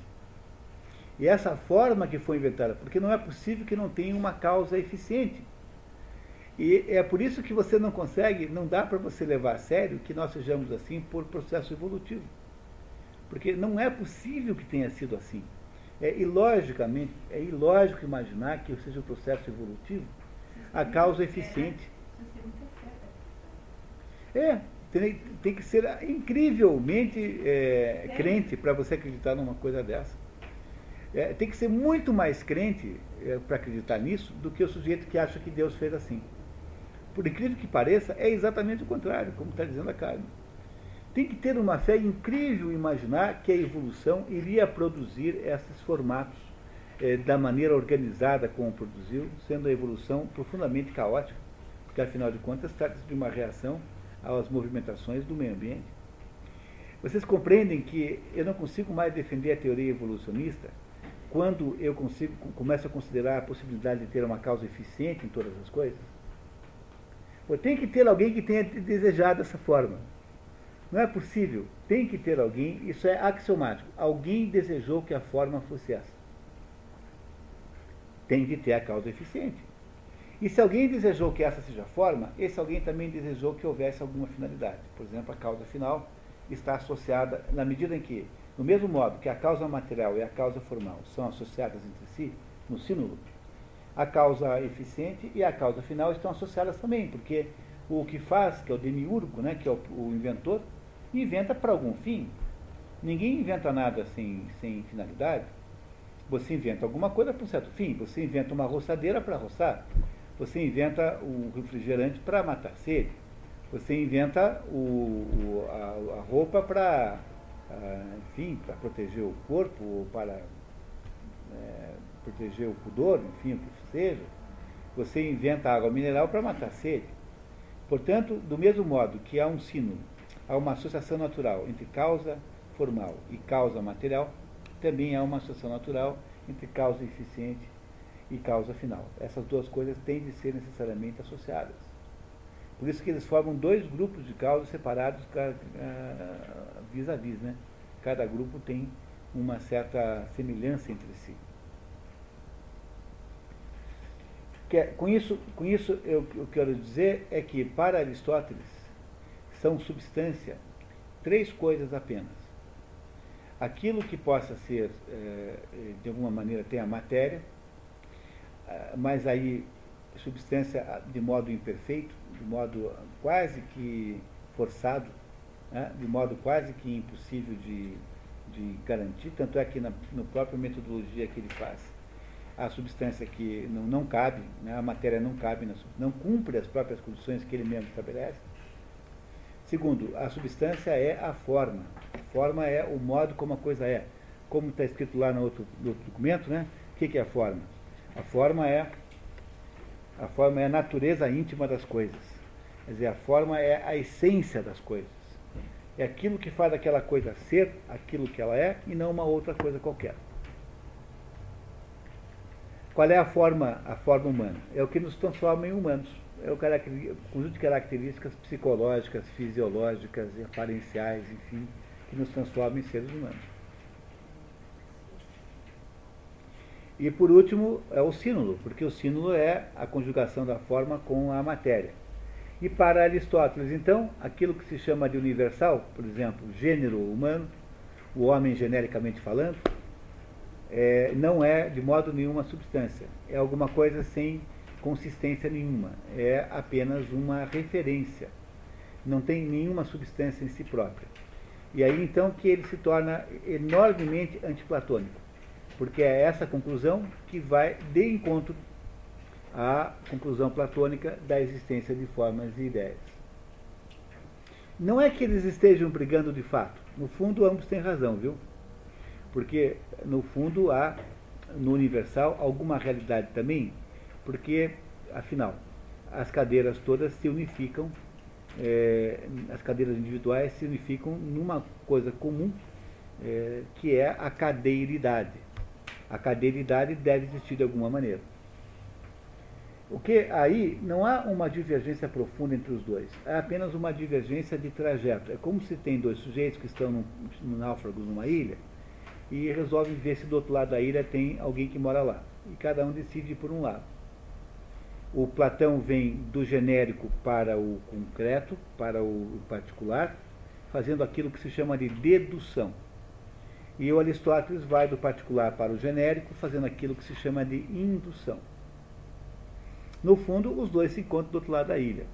E essa forma que foi inventada, porque não é possível que não tenha uma causa eficiente. E é por isso que você não consegue, não dá para você levar a sério que nós sejamos assim por processo evolutivo. Porque não é possível que tenha sido assim. É ilogicamente, é ilógico imaginar que seja um processo evolutivo a causa eficiente. É, tem, tem que ser incrivelmente é, crente para você acreditar numa coisa dessa. É, tem que ser muito mais crente é, para acreditar nisso do que o sujeito que acha que Deus fez assim. Por incrível que pareça, é exatamente o contrário, como está dizendo a Carmen. Tem que ter uma fé incrível imaginar que a evolução iria produzir esses formatos eh, da maneira organizada como produziu, sendo a evolução profundamente caótica, porque afinal de contas trata-se de uma reação às movimentações do meio ambiente. Vocês compreendem que eu não consigo mais defender a teoria evolucionista quando eu consigo, começo a considerar a possibilidade de ter uma causa eficiente em todas as coisas? Tem que ter alguém que tenha desejado dessa forma. Não é possível. Tem que ter alguém, isso é axiomático. Alguém desejou que a forma fosse essa. Tem que ter a causa eficiente. E se alguém desejou que essa seja a forma, esse alguém também desejou que houvesse alguma finalidade. Por exemplo, a causa final está associada, na medida em que, do mesmo modo que a causa material e a causa formal são associadas entre si, no sínulo, a causa eficiente e a causa final estão associadas também, porque o que faz, que é o demiurgo, né, que é o, o inventor, inventa para algum fim. Ninguém inventa nada sem, sem finalidade. Você inventa alguma coisa para um certo fim. Você inventa uma roçadeira para roçar. Você inventa o refrigerante para matar sede. Você inventa o, o a, a, roupa para, enfim, para proteger o corpo, ou para é, proteger o pudor, enfim, o que seja. Você inventa água mineral para matar sede. Portanto, do mesmo modo que há um sino há uma associação natural entre causa formal e causa material, também há uma associação natural entre causa eficiente e causa final. Essas duas coisas têm de ser necessariamente associadas. Por isso que eles formam dois grupos de causas separados vis a vis, né? Cada grupo tem uma certa semelhança entre si. Com isso, com isso eu, eu quero dizer é que para Aristóteles são substância três coisas apenas. Aquilo que possa ser, eh, de alguma maneira, tem a matéria, ah, mas aí substância de modo imperfeito, de modo quase que forçado, né, de modo quase que impossível de, de garantir, tanto é que na no própria metodologia que ele faz, a substância que não, não cabe, né, a matéria não cabe, não cumpre as próprias condições que ele mesmo estabelece, Segundo, a substância é a forma. A forma é o modo como a coisa é. Como está escrito lá no outro, no outro documento, né? O que, que é a forma? A forma é a forma é a natureza íntima das coisas. Quer dizer, a forma é a essência das coisas. É aquilo que faz aquela coisa ser aquilo que ela é e não uma outra coisa qualquer. Qual é a forma, a forma humana? É o que nos transforma em humanos é o conjunto de características psicológicas, fisiológicas aparenciais, enfim, que nos transformam em seres humanos. E por último é o sínulo, porque o sínulo é a conjugação da forma com a matéria. E para Aristóteles, então, aquilo que se chama de universal, por exemplo, gênero humano, o homem genericamente falando, é, não é de modo nenhum uma substância. É alguma coisa sem consistência nenhuma, é apenas uma referência, não tem nenhuma substância em si própria. E aí então que ele se torna enormemente antiplatônico, porque é essa conclusão que vai de encontro à conclusão platônica da existência de formas e ideias. Não é que eles estejam brigando de fato, no fundo ambos têm razão, viu? Porque no fundo há no universal alguma realidade também porque, afinal, as cadeiras todas se unificam, é, as cadeiras individuais se unificam numa coisa comum, é, que é a cadeiridade. A cadeiridade deve existir de alguma maneira. O que aí não há uma divergência profunda entre os dois, é apenas uma divergência de trajeto. É como se tem dois sujeitos que estão no, no náufrago numa ilha e resolvem ver se do outro lado da ilha tem alguém que mora lá. E cada um decide por um lado. O Platão vem do genérico para o concreto, para o particular, fazendo aquilo que se chama de dedução. E o Aristóteles vai do particular para o genérico, fazendo aquilo que se chama de indução. No fundo, os dois se encontram do outro lado da ilha.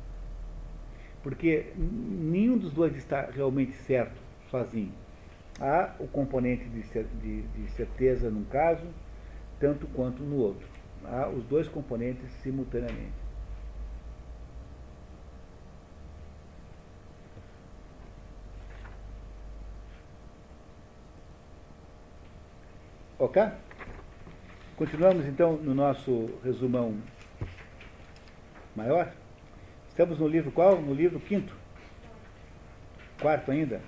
Porque nenhum dos dois está realmente certo sozinho. Há o componente de, certeza num caso, tanto quanto no outro tá? os dois componentes simultaneamente. Ok? Continuamos então no nosso resumão maior. Estamos no livro qual? No livro quinto? Quarto ainda?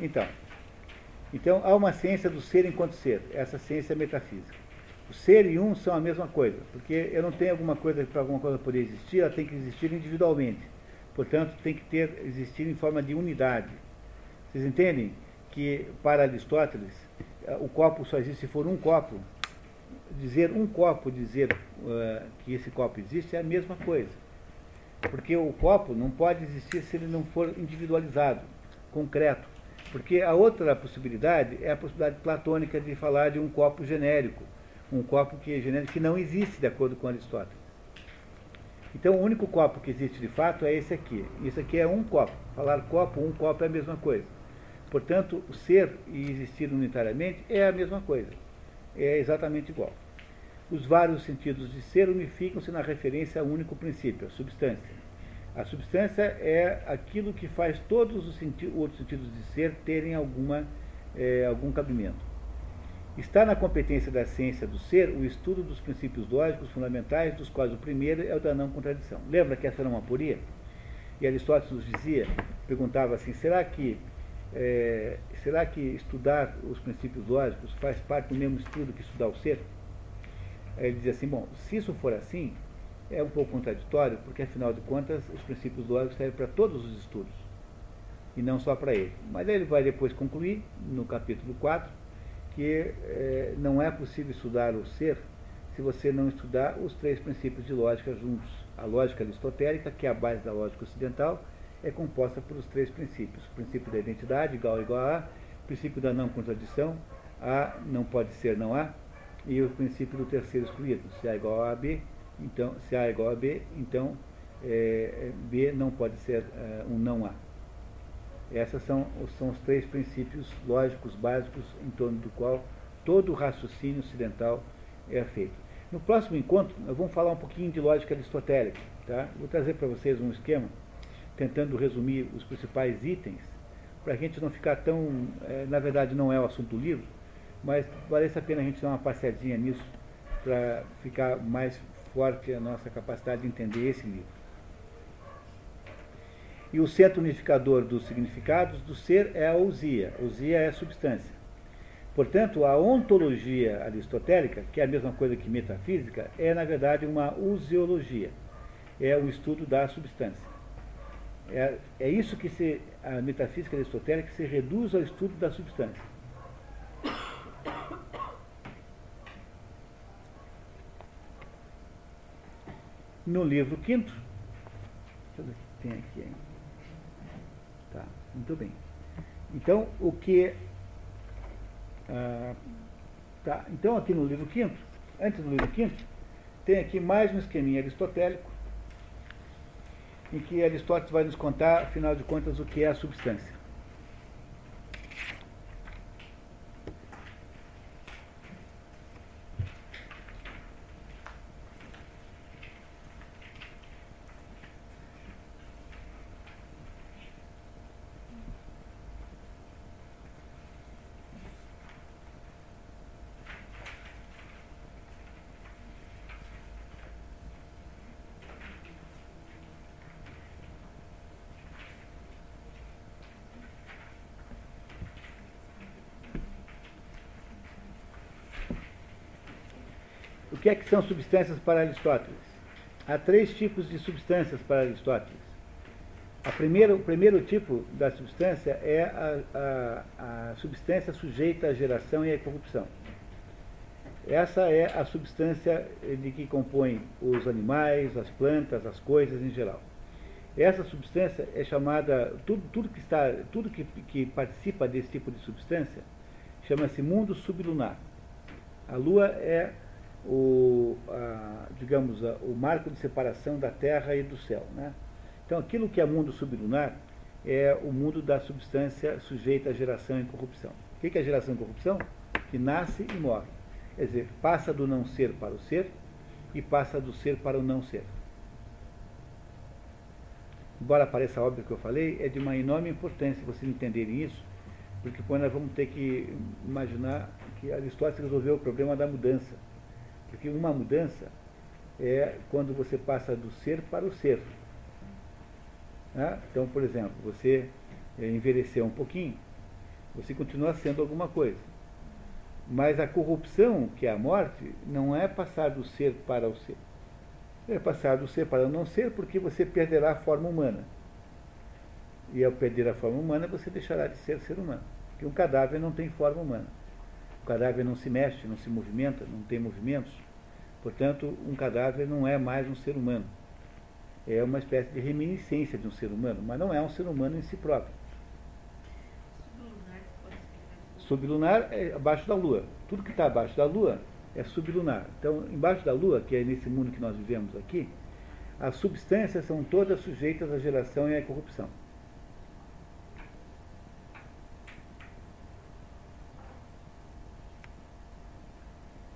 Então. Então, há uma ciência do ser enquanto ser, essa ciência é metafísica. O ser e um são a mesma coisa, porque eu não tenho alguma coisa para alguma coisa poder existir, ela tem que existir individualmente. Portanto, tem que ter existir em forma de unidade. Vocês entendem que para Aristóteles o copo só existe se for um copo. Dizer um copo, dizer uh, que esse copo existe é a mesma coisa. Porque o copo não pode existir se ele não for individualizado, concreto. Porque a outra possibilidade é a possibilidade platônica de falar de um copo genérico um copo que é genérico que não existe de acordo com Aristóteles. Então o único copo que existe de fato é esse aqui. Isso aqui é um copo. Falar copo, um copo é a mesma coisa. Portanto, o ser e existir unitariamente é a mesma coisa. É exatamente igual. Os vários sentidos de ser unificam-se na referência a um único princípio, a substância. A substância é aquilo que faz todos os outros sentidos de ser terem alguma, é, algum cabimento. Está na competência da ciência do ser o estudo dos princípios lógicos fundamentais, dos quais o primeiro é o da não contradição. Lembra que essa era uma aporia? E Aristóteles dizia, perguntava assim, será que, é, será que estudar os princípios lógicos faz parte do mesmo estudo que estudar o ser? Ele dizia assim, bom, se isso for assim, é um pouco contraditório, porque afinal de contas os princípios lógicos servem para todos os estudos, e não só para ele. Mas aí ele vai depois concluir, no capítulo 4, que é, não é possível estudar o ser se você não estudar os três princípios de lógica juntos. A lógica aristotélica, que é a base da lógica ocidental, é composta por os três princípios. O princípio da identidade, igual a igual a, o princípio da não contradição, A não pode ser não A, e o princípio do terceiro excluído, se A igual a B, então, se A igual a B, então é, B não pode ser é, um não A. Esses são, são os três princípios lógicos básicos em torno do qual todo o raciocínio ocidental é feito. No próximo encontro, nós vamos falar um pouquinho de lógica aristotélica. Tá? Vou trazer para vocês um esquema, tentando resumir os principais itens, para a gente não ficar tão. É, na verdade, não é o assunto do livro, mas parece a pena a gente dar uma passeadinha nisso, para ficar mais forte a nossa capacidade de entender esse livro. E o centro unificador dos significados do ser é a ousia. Ousia é substância. Portanto, a ontologia aristotélica, que é a mesma coisa que metafísica, é na verdade uma usiologia. É o estudo da substância. É, é isso que se, a metafísica aristotélica se reduz ao estudo da substância. No livro quinto, deixa eu ver se tem aqui ainda. Muito bem. Então, o que. Ah, tá. Então, aqui no livro quinto, antes do livro quinto, tem aqui mais um esqueminha aristotélico, em que Aristóteles vai nos contar, afinal de contas, o que é a substância. São substâncias para Aristóteles? Há três tipos de substâncias para Aristóteles. A primeira, o primeiro tipo da substância é a, a, a substância sujeita à geração e à corrupção. Essa é a substância de que compõem os animais, as plantas, as coisas em geral. Essa substância é chamada, tudo, tudo que, está, tudo que, que participa desse tipo de substância chama-se mundo sublunar. A Lua é o, a, digamos, a, o marco de separação da terra e do céu. Né? Então, aquilo que é mundo sublunar é o mundo da substância sujeita à geração e corrupção. O que é geração e corrupção? Que nasce e morre. Quer dizer, passa do não ser para o ser e passa do ser para o não ser. Embora pareça óbvio que eu falei, é de uma enorme importância vocês entenderem isso, porque depois nós vamos ter que imaginar que Aristóteles resolveu o problema da mudança. Porque uma mudança é quando você passa do ser para o ser. Né? Então, por exemplo, você envelheceu um pouquinho, você continua sendo alguma coisa. Mas a corrupção, que é a morte, não é passar do ser para o ser. É passar do ser para o não ser, porque você perderá a forma humana. E ao perder a forma humana, você deixará de ser ser humano. Porque um cadáver não tem forma humana. Cadáver não se mexe, não se movimenta, não tem movimentos. Portanto, um cadáver não é mais um ser humano. É uma espécie de reminiscência de um ser humano, mas não é um ser humano em si próprio. Sublunar é abaixo da Lua. Tudo que está abaixo da Lua é sublunar. Então, embaixo da Lua, que é nesse mundo que nós vivemos aqui, as substâncias são todas sujeitas à geração e à corrupção.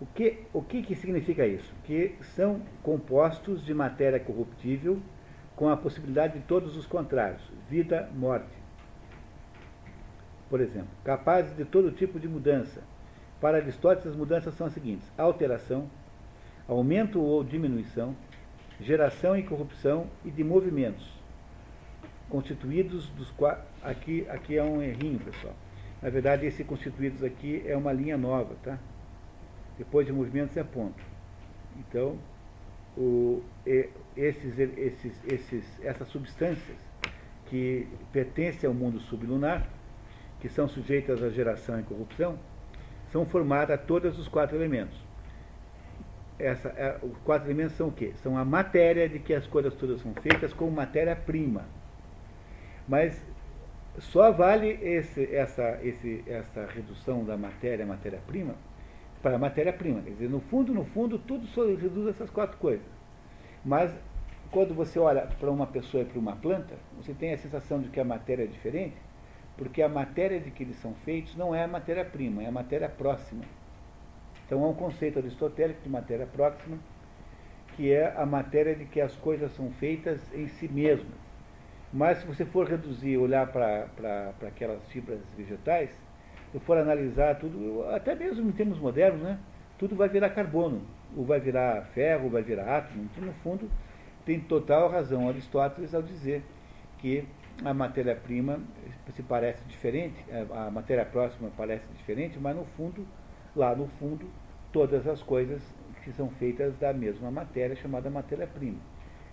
O que, o que, que significa isso? Que são compostos de matéria corruptível com a possibilidade de todos os contrários, vida, morte. Por exemplo, capazes de todo tipo de mudança. Para Aristóteles, as mudanças são as seguintes: alteração, aumento ou diminuição, geração e corrupção e de movimentos, constituídos dos quatro. Aqui, aqui é um errinho, pessoal. Na verdade, esse constituídos aqui é uma linha nova, tá? Depois de movimentos é ponto. Então, o, esses, esses, esses, essas substâncias que pertencem ao mundo sublunar, que são sujeitas à geração e corrupção, são formadas todos os quatro elementos. Essa, é, os quatro elementos são o quê? São a matéria de que as coisas todas são feitas como matéria-prima. Mas só vale esse, essa, esse, essa redução da matéria matéria-prima para a matéria-prima. Quer dizer, no fundo, no fundo, tudo só reduz essas quatro coisas. Mas quando você olha para uma pessoa e para uma planta, você tem a sensação de que a matéria é diferente, porque a matéria de que eles são feitos não é a matéria-prima, é a matéria próxima. Então há um conceito aristotélico de matéria próxima, que é a matéria de que as coisas são feitas em si mesmas. Mas se você for reduzir, olhar para aquelas fibras vegetais, for analisar tudo, até mesmo em termos modernos, né, tudo vai virar carbono, ou vai virar ferro, ou vai virar átomo. Então, no fundo, tem total razão Aristóteles ao dizer que a matéria-prima se parece diferente, a matéria próxima parece diferente, mas no fundo, lá no fundo, todas as coisas que são feitas da mesma matéria, chamada matéria-prima.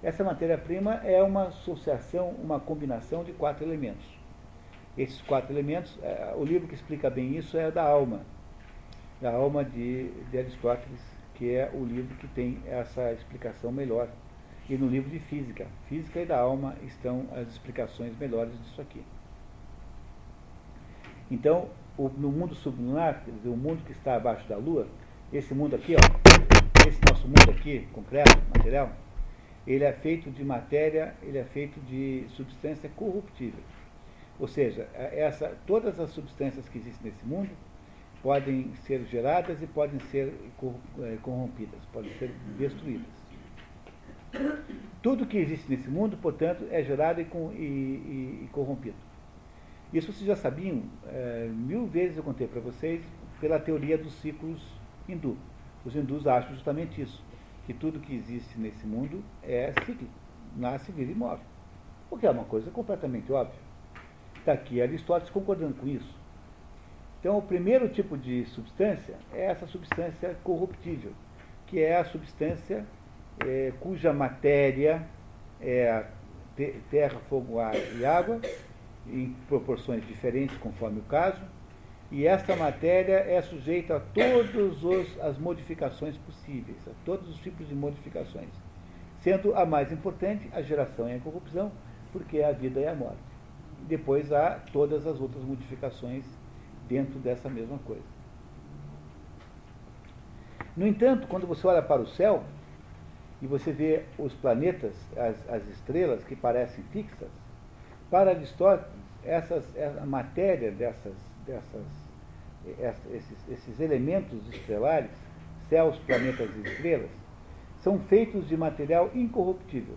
Essa matéria-prima é uma associação, uma combinação de quatro elementos esses quatro elementos. É, o livro que explica bem isso é da Alma, da Alma de, de Aristóteles, que é o livro que tem essa explicação melhor. E no livro de Física, Física e da Alma estão as explicações melhores disso aqui. Então, o, no mundo sublunar, quer dizer, o mundo que está abaixo da Lua, esse mundo aqui, ó, esse nosso mundo aqui, concreto, material, ele é feito de matéria, ele é feito de substância corruptível. Ou seja, essa, todas as substâncias que existem nesse mundo podem ser geradas e podem ser é, corrompidas, podem ser destruídas. Tudo que existe nesse mundo, portanto, é gerado e, e, e corrompido. Isso vocês já sabiam, é, mil vezes eu contei para vocês, pela teoria dos ciclos hindu. Os hindus acham justamente isso, que tudo que existe nesse mundo é cíclico, nasce, vive e morre. O que é uma coisa completamente óbvia. Está aqui Aristóteles concordando com isso. Então, o primeiro tipo de substância é essa substância corruptível, que é a substância é, cuja matéria é terra, fogo, ar e água, em proporções diferentes conforme o caso, e esta matéria é sujeita a todas as modificações possíveis, a todos os tipos de modificações, sendo a mais importante a geração e a corrupção, porque é a vida e a morte depois há todas as outras modificações dentro dessa mesma coisa. No entanto, quando você olha para o céu e você vê os planetas, as, as estrelas que parecem fixas, para Aristóteles, essas, a matéria dessas, dessas, esses, esses elementos estelares, céus, planetas e estrelas, são feitos de material incorruptível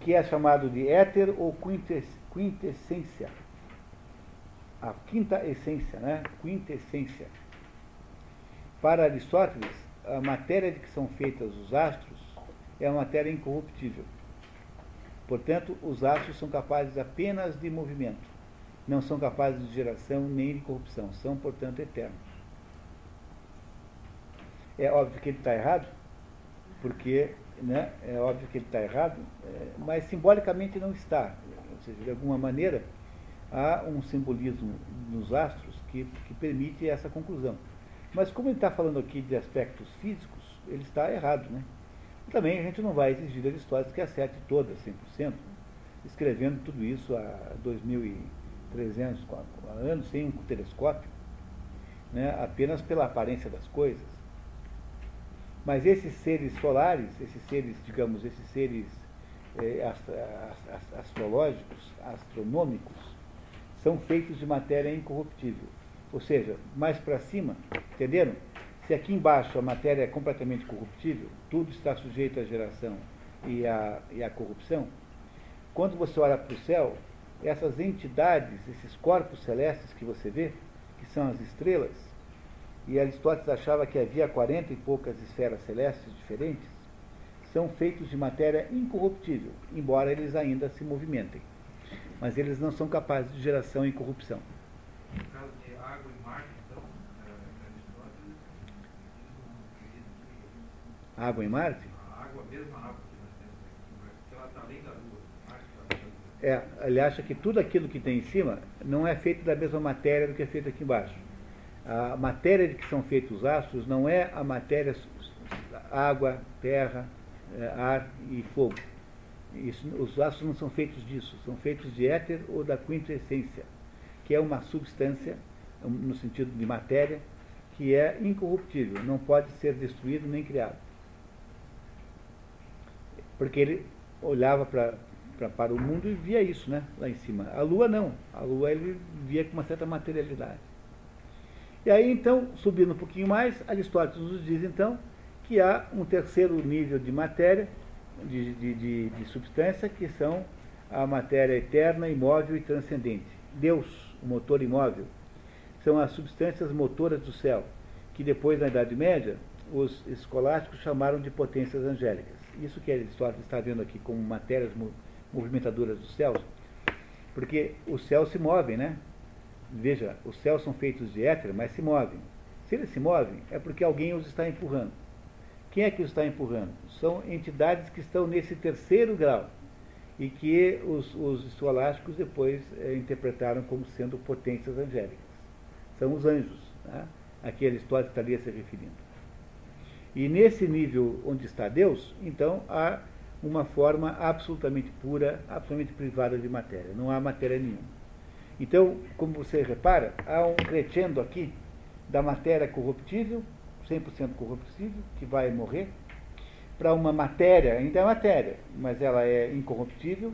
que é chamado de éter ou quintessência. a quinta essência, né? quinta essência. Para Aristóteles, a matéria de que são feitas os astros é uma matéria incorruptível. Portanto, os astros são capazes apenas de movimento, não são capazes de geração nem de corrupção, são, portanto, eternos. É óbvio que ele está errado, porque né, é óbvio que ele está errado, é, mas simbolicamente não está. Ou seja, de alguma maneira, há um simbolismo nos astros que, que permite essa conclusão. Mas como ele está falando aqui de aspectos físicos, ele está errado. Né? Também a gente não vai exigir de Aristóteles que acerte todas, 100%, escrevendo tudo isso há 2.300 anos, sem um telescópio, né? apenas pela aparência das coisas. Mas esses seres solares, esses seres, digamos, esses seres eh, astrológicos, astronômicos, são feitos de matéria incorruptível. Ou seja, mais para cima, entenderam? Se aqui embaixo a matéria é completamente corruptível, tudo está sujeito à geração e à, e à corrupção, quando você olha para o céu, essas entidades, esses corpos celestes que você vê, que são as estrelas, e Aristóteles achava que havia quarenta e poucas esferas celestes diferentes, são feitos de matéria incorruptível, embora eles ainda se movimentem. Mas eles não são capazes de geração e corrupção. No caso de água e Marte, então, é, Água em Marte? A água, a mesma água que nós temos aqui, porque ela está está além da Lua. É, ele acha que tudo aquilo que tem em cima não é feito da mesma matéria do que é feito aqui embaixo. A matéria de que são feitos os astros não é a matéria água, terra, é, ar e fogo. Isso, os astros não são feitos disso, são feitos de éter ou da quintessência, que é uma substância, no sentido de matéria, que é incorruptível, não pode ser destruído nem criado. Porque ele olhava pra, pra, para o mundo e via isso, né, lá em cima. A Lua não, a Lua ele via com uma certa materialidade. E aí, então, subindo um pouquinho mais, Aristóteles nos diz, então, que há um terceiro nível de matéria, de, de, de, de substância, que são a matéria eterna, imóvel e transcendente. Deus, o motor imóvel, são as substâncias motoras do céu, que depois, na Idade Média, os escolásticos chamaram de potências angélicas. Isso que Aristóteles está vendo aqui como matérias movimentadoras dos céus, porque os céus se movem, né? Veja, os céus são feitos de éter, mas se movem. Se eles se movem, é porque alguém os está empurrando. Quem é que os está empurrando? São entidades que estão nesse terceiro grau e que os, os escolásticos depois é, interpretaram como sendo potências angélicas. São os anjos, né? a que Aristóteles estaria se referindo. E nesse nível onde está Deus, então há uma forma absolutamente pura, absolutamente privada de matéria. Não há matéria nenhuma. Então, como você repara, há um crescendo aqui da matéria corruptível 100% corruptível, que vai morrer, para uma matéria, ainda é matéria, mas ela é incorruptível,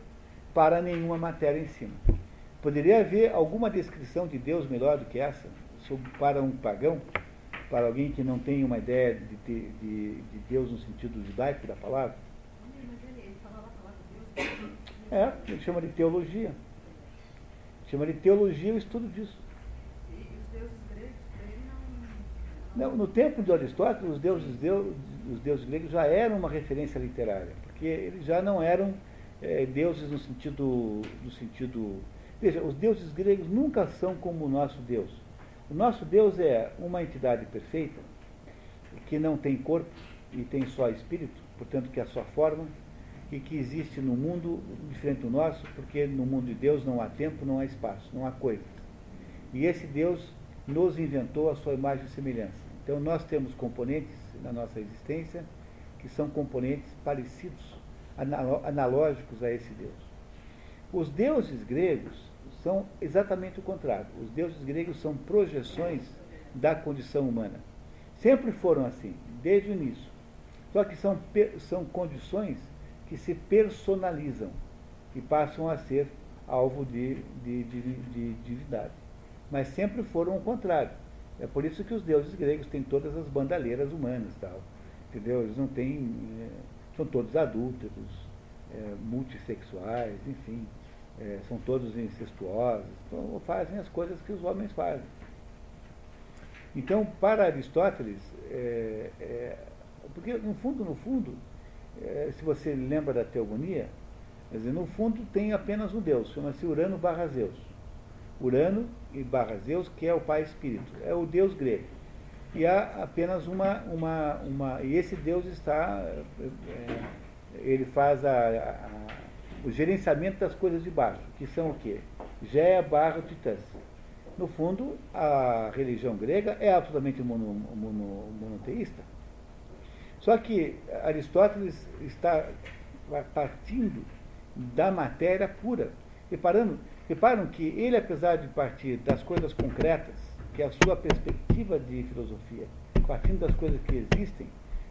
para nenhuma matéria em cima. Poderia haver alguma descrição de Deus melhor do que essa, para um pagão, para alguém que não tem uma ideia de, de, de Deus no sentido judaico da palavra? É, ele chama de teologia. Chama de teologia o estudo disso. Não, no tempo de Aristóteles, os deuses, deus, os deuses gregos já eram uma referência literária, porque eles já não eram é, deuses no sentido, no sentido. Veja, os deuses gregos nunca são como o nosso Deus. O nosso Deus é uma entidade perfeita, que não tem corpo e tem só espírito, portanto que é a sua forma, e que existe no mundo diferente do nosso, porque no mundo de Deus não há tempo, não há espaço, não há coisas. E esse Deus nos inventou a sua imagem e semelhança. Então nós temos componentes na nossa existência que são componentes parecidos, analógicos a esse Deus. Os deuses gregos são exatamente o contrário. Os deuses gregos são projeções da condição humana. Sempre foram assim, desde o início. Só que são, são condições que se personalizam e passam a ser alvo de, de, de, de divindade. Mas sempre foram o contrário. É por isso que os deuses gregos têm todas as bandaleiras humanas, tal, entendeu? Eles não têm, é, são todos adúlteros, é, multissexuais, enfim, é, são todos incestuosos, então fazem as coisas que os homens fazem. Então, para Aristóteles, é, porque no fundo, no fundo, é, se você lembra da teogonia, dizer, no fundo tem apenas um Deus, chama-se Urano barra Zeus. Urano e barra Zeus, que é o pai espírito, é o Deus grego. E há apenas uma, uma, uma e esse Deus está, é, ele faz a, a o gerenciamento das coisas de baixo, que são o quê? Géia barra Titãs. No fundo, a religião grega é absolutamente mono, mono, monoteísta. Só que Aristóteles está partindo da matéria pura. Reparando, reparam que ele, apesar de partir das coisas concretas, que é a sua perspectiva de filosofia, partindo das coisas que existem,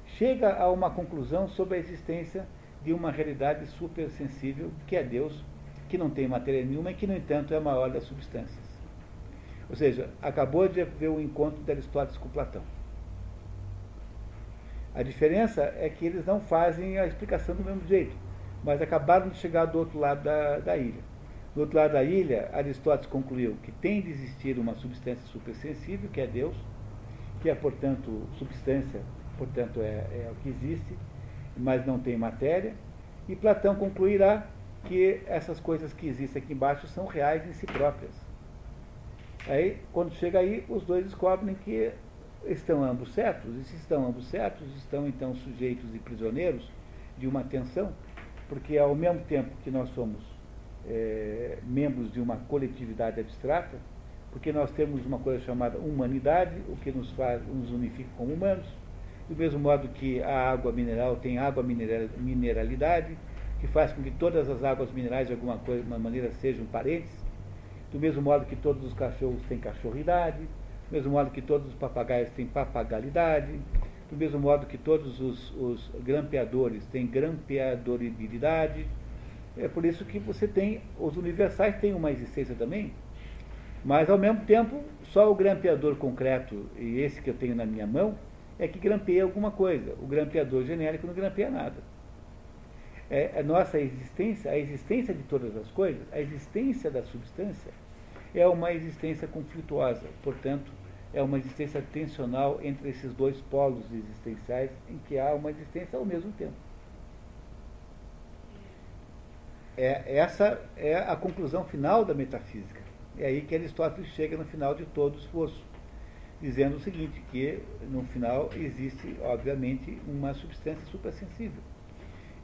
chega a uma conclusão sobre a existência de uma realidade supersensível, que é Deus, que não tem matéria nenhuma e que, no entanto, é a maior das substâncias. Ou seja, acabou de haver o encontro de Aristóteles com Platão. A diferença é que eles não fazem a explicação do mesmo jeito, mas acabaram de chegar do outro lado da, da ilha. Do outro lado da ilha, Aristóteles concluiu que tem de existir uma substância supersensível, que é Deus, que é, portanto, substância, portanto, é, é o que existe, mas não tem matéria. E Platão concluirá que essas coisas que existem aqui embaixo são reais em si próprias. Aí, quando chega aí, os dois descobrem que estão ambos certos, e se estão ambos certos, estão então sujeitos e prisioneiros de uma tensão, porque ao mesmo tempo que nós somos é, membros de uma coletividade abstrata, porque nós temos uma coisa chamada humanidade, o que nos faz, nos unifica como humanos, do mesmo modo que a água mineral tem água mineralidade, que faz com que todas as águas minerais de alguma coisa, uma maneira sejam parentes, do mesmo modo que todos os cachorros têm cachorridade, do mesmo modo que todos os papagaios têm papagalidade, do mesmo modo que todos os, os grampeadores têm grampeadoribilidade. É por isso que você tem, os universais têm uma existência também, mas ao mesmo tempo, só o grampeador concreto, e esse que eu tenho na minha mão, é que grampeia alguma coisa. O grampeador genérico não grampeia nada. É, a nossa existência, a existência de todas as coisas, a existência da substância, é uma existência conflituosa. Portanto, é uma existência tensional entre esses dois polos existenciais em que há uma existência ao mesmo tempo. É, essa é a conclusão final da metafísica. É aí que Aristóteles chega no final de todo o esforço dizendo o seguinte, que no final existe, obviamente, uma substância supersensível.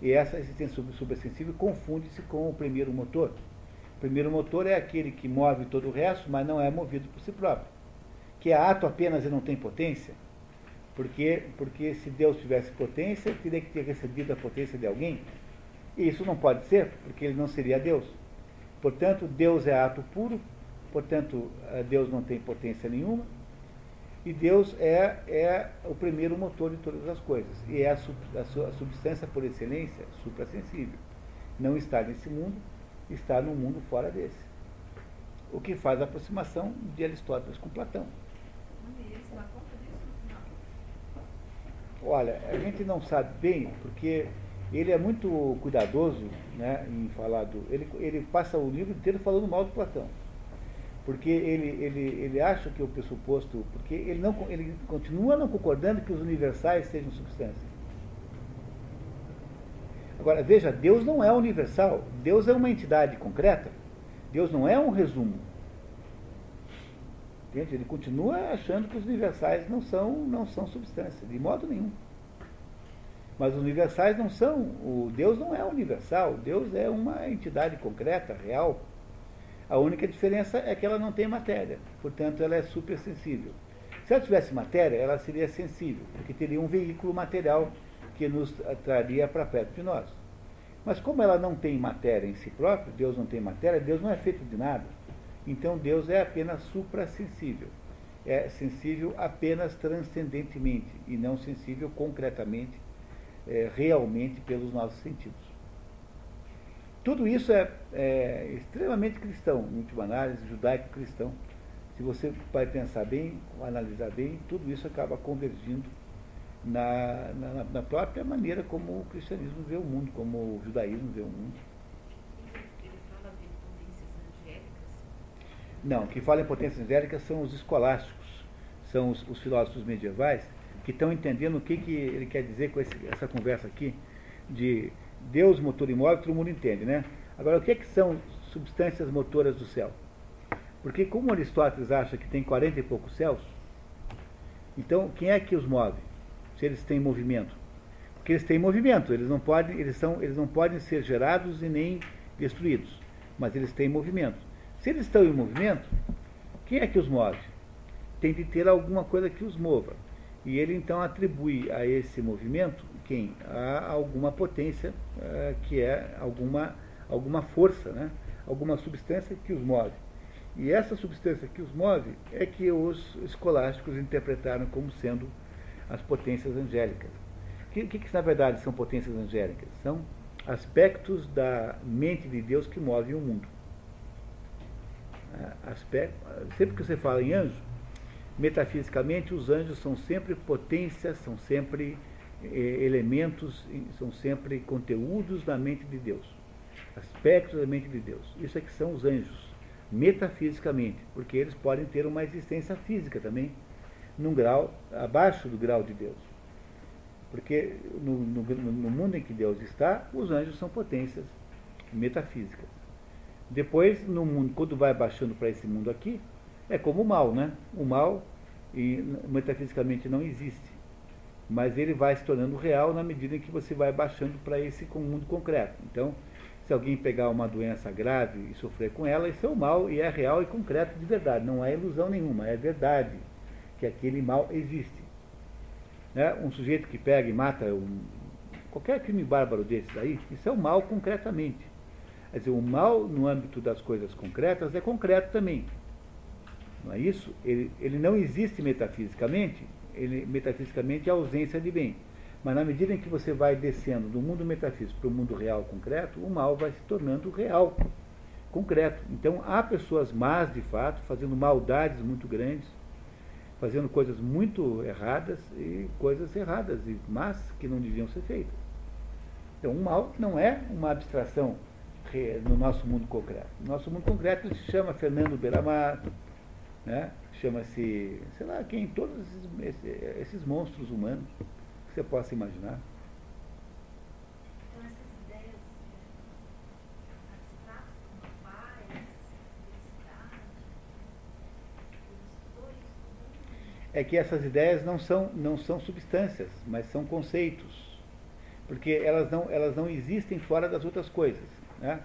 E essa existência supersensível confunde-se com o primeiro motor. O primeiro motor é aquele que move todo o resto, mas não é movido por si próprio. Que é ato apenas e não tem potência. Porque, porque se Deus tivesse potência, teria que ter recebido a potência de alguém. E isso não pode ser, porque ele não seria Deus. Portanto, Deus é ato puro, portanto, eh, Deus não tem potência nenhuma, e Deus é, é o primeiro motor de todas as coisas. E é a, a, a substância por excelência suprassensível. Não está nesse mundo, está no mundo fora desse. O que faz a aproximação de Aristóteles com Platão. Olha, a gente não sabe bem, porque ele é muito cuidadoso né, em falar do. Ele, ele passa o livro inteiro falando mal de Platão porque ele, ele, ele acha que o pressuposto, porque ele, não, ele continua não concordando que os universais sejam substâncias. Agora, veja, Deus não é universal, Deus é uma entidade concreta, Deus não é um resumo. Entende? Ele continua achando que os universais não são, não são substâncias, de modo nenhum. Mas os universais não são, o Deus não é universal, Deus é uma entidade concreta, real, a única diferença é que ela não tem matéria, portanto ela é supersensível. Se ela tivesse matéria, ela seria sensível, porque teria um veículo material que nos traria para perto de nós. Mas como ela não tem matéria em si própria, Deus não tem matéria, Deus não é feito de nada. Então Deus é apenas suprassensível. É sensível apenas transcendentemente e não sensível concretamente, é, realmente pelos nossos sentidos. Tudo isso é, é extremamente cristão, em última análise, judaico-cristão. Se você vai pensar bem, analisar bem, tudo isso acaba convergindo na, na, na, própria maneira como o cristianismo vê o mundo, como o judaísmo vê o mundo. Ele fala de Não, que fala em potências angélicas são os escolásticos, são os, os filósofos medievais, que estão entendendo o que, que ele quer dizer com esse, essa conversa aqui de Deus, motor imóvel, todo mundo entende, né? Agora, o que, que são substâncias motoras do céu? Porque como Aristóteles acha que tem 40 e poucos céus, então quem é que os move? Se eles têm movimento. Porque eles têm movimento, eles não podem, eles são, eles não podem ser gerados e nem destruídos, mas eles têm movimento. Se eles estão em movimento, quem é que os move? Tem de ter alguma coisa que os mova. E ele então atribui a esse movimento quem? A alguma potência, uh, que é alguma, alguma força, né? alguma substância que os move. E essa substância que os move é que os escolásticos interpretaram como sendo as potências angélicas. O que, que, que, na verdade são potências angélicas? São aspectos da mente de Deus que movem o mundo. Aspecto, sempre que você fala em anjo, metafisicamente os anjos são sempre potências, são sempre eh, elementos, são sempre conteúdos da mente de Deus, aspectos da mente de Deus. Isso é que são os anjos, metafisicamente, porque eles podem ter uma existência física também, num grau abaixo do grau de Deus. Porque no, no, no mundo em que Deus está, os anjos são potências metafísicas. Depois, no mundo, quando vai baixando para esse mundo aqui, é como o mal, né? O mal, e, metafisicamente, não existe. Mas ele vai se tornando real na medida em que você vai baixando para esse mundo concreto. Então, se alguém pegar uma doença grave e sofrer com ela, isso é o mal e é real e concreto de verdade. Não é ilusão nenhuma, é verdade que aquele mal existe. Né? Um sujeito que pega e mata um, qualquer crime bárbaro desses aí, isso é o mal concretamente. Quer dizer, o mal no âmbito das coisas concretas é concreto também. Não é isso? Ele, ele não existe metafisicamente, ele metafisicamente é a ausência de bem. Mas na medida em que você vai descendo do mundo metafísico para o mundo real concreto, o mal vai se tornando real, concreto. Então há pessoas más de fato, fazendo maldades muito grandes, fazendo coisas muito erradas e coisas erradas e más que não deviam ser feitas. Então o mal não é uma abstração no nosso mundo concreto. No nosso mundo concreto se chama Fernando Beiramar, né? chama-se, sei lá, quem, todos esses, esses monstros humanos que você possa imaginar. Então essas ideias abstratas como paz, felicidade, é que essas ideias não são, não são substâncias, mas são conceitos. Porque elas não, elas não existem fora das outras coisas. Né?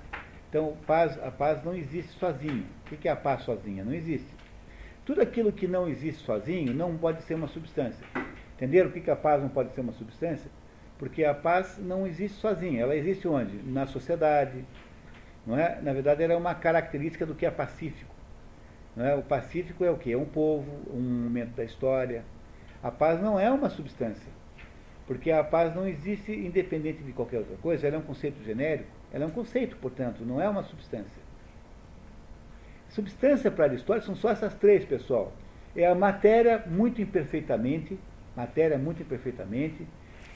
Então, paz, a paz não existe sozinho. O que é a paz sozinha? Não existe. Tudo aquilo que não existe sozinho não pode ser uma substância. Entenderam por que a paz não pode ser uma substância? Porque a paz não existe sozinha. Ela existe onde? Na sociedade. Não é? Na verdade, ela é uma característica do que é pacífico. Não é? O pacífico é o que? É um povo, um momento da história. A paz não é uma substância. Porque a paz não existe independente de qualquer outra coisa. Ela é um conceito genérico. Ela é um conceito, portanto, não é uma substância. Substância para Aristóteles são só essas três, pessoal. É a matéria muito imperfeitamente, matéria muito imperfeitamente,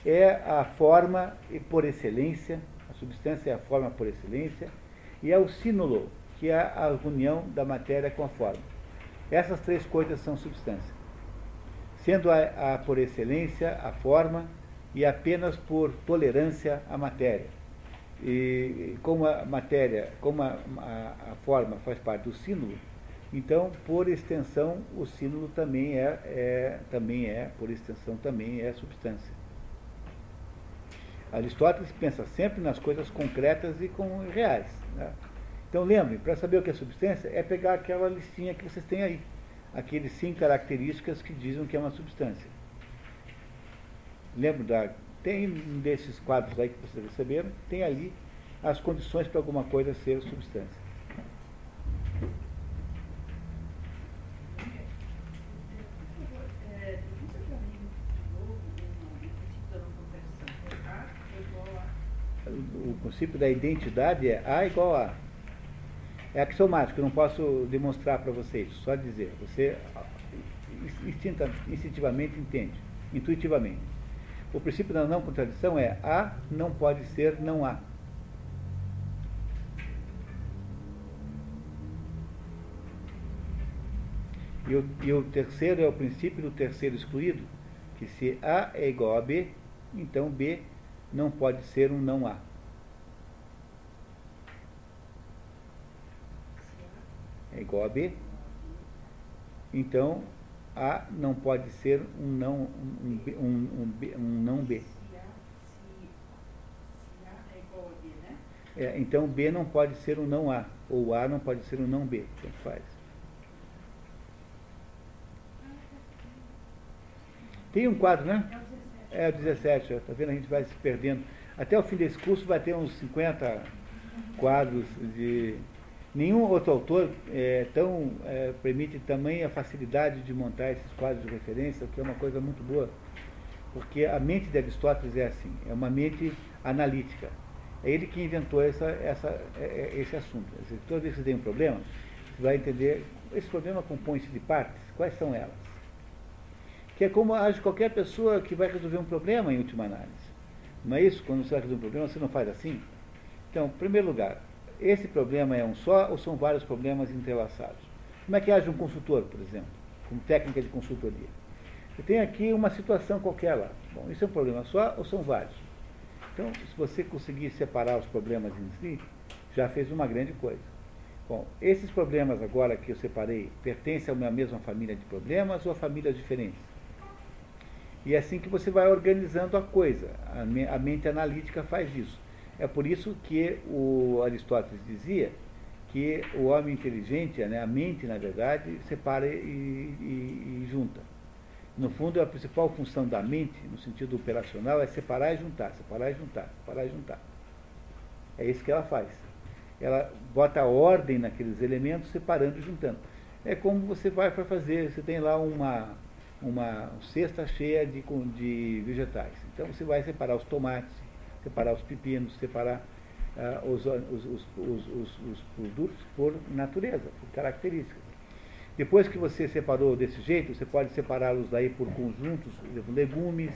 é a forma por excelência, a substância é a forma por excelência, e é o sínulo, que é a união da matéria com a forma. Essas três coisas são substância. Sendo a, a por excelência a forma e apenas por tolerância a matéria. E como a matéria, como a, a, a forma faz parte do símbolo, então, por extensão, o símbolo também é, é, também é, por extensão, também é substância. Aristóteles pensa sempre nas coisas concretas e com reais. Né? Então, lembre, para saber o que é substância, é pegar aquela listinha que vocês têm aí. Aqueles cinco características que dizem que é uma substância. Lembro da tem desses quadros aí que vocês receberam, tem ali as condições para alguma coisa ser substância. O princípio da identidade é A igual a. É axiomático, não posso demonstrar para vocês, só dizer. Você instintivamente entende, intuitivamente. O princípio da não contradição é há não pode ser não há. E o, e o terceiro é o princípio do terceiro excluído, que se A é igual a B, então B não pode ser um não A. É igual a B, então A não pode ser um não, um, um, um, um, não B. É então B não pode ser um não A, ou A não pode ser um não B, tanto faz. Tem um quadro, né? É o 17. É, o 17, ó, tá vendo? A gente vai se perdendo. Até o fim desse curso vai ter uns 50 quadros de. Nenhum outro autor é, tão, é, permite tamanha facilidade de montar esses quadros de referência, o que é uma coisa muito boa. Porque a mente de Aristóteles é assim, é uma mente analítica. É ele que inventou essa, essa, é, é, esse assunto. Toda vez que você tem um problema, você vai entender, esse problema compõe-se de partes, quais são elas? Que é como age qualquer pessoa que vai resolver um problema em última análise. Não é isso? Quando você vai resolver um problema, você não faz assim? Então, em primeiro lugar, esse problema é um só ou são vários problemas entrelaçados? Como é que age um consultor, por exemplo, como técnica de consultoria? Eu tenho aqui uma situação qualquer lá. Bom, isso é um problema só ou são vários? Então, se você conseguir separar os problemas em si, já fez uma grande coisa. Bom, esses problemas agora que eu separei pertencem a uma mesma família de problemas ou a famílias diferentes? E é assim que você vai organizando a coisa. A mente analítica faz isso. É por isso que o Aristóteles dizia que o homem inteligente, né, a mente, na verdade, separa e, e- e junta. No fundo, a principal função da mente, no sentido operacional, é separar e juntar, separar e juntar, separar e juntar. É isso que ela faz. Ela bota ordem naqueles elementos, separando e juntando. É como você vai para fazer, você tem lá uma, uma cesta cheia de, de vegetais. Então você vai separar os tomates, separar os pepinos, separar os, os- os- os- os- os produtos por natureza, por características. Depois que você separou desse jeito, você pode separá-los daí por conjuntos, por exemplo, legumes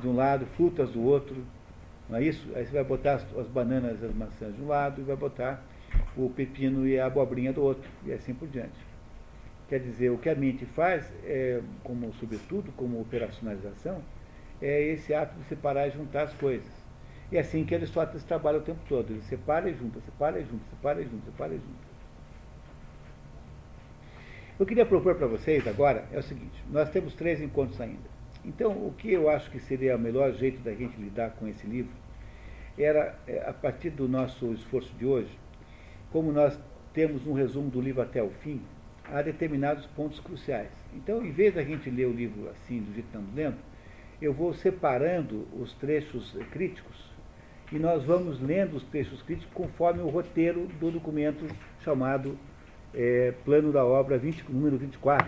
de um lado, frutas do outro, não é isso? Aí você vai botar as, as bananas e as maçãs de um lado e vai botar o pepino e a abobrinha do outro, e assim por diante. Quer dizer, o que a mente faz, é, como sobretudo como operacionalização, é esse ato de separar e juntar as coisas. E é assim que Aristóteles trabalha o tempo todo. Ele separa e junta, separa e junta, separa e junta, separa e junta. Eu queria propor para vocês agora é o seguinte: nós temos três encontros ainda. Então, o que eu acho que seria o melhor jeito da gente lidar com esse livro era, é, a partir do nosso esforço de hoje, como nós temos um resumo do livro até o fim, há determinados pontos cruciais. Então, em vez da gente ler o livro assim, do jeito que estamos lendo, eu vou separando os trechos críticos e nós vamos lendo os trechos críticos conforme o roteiro do documento chamado eh, Plano da Obra 20, número 24.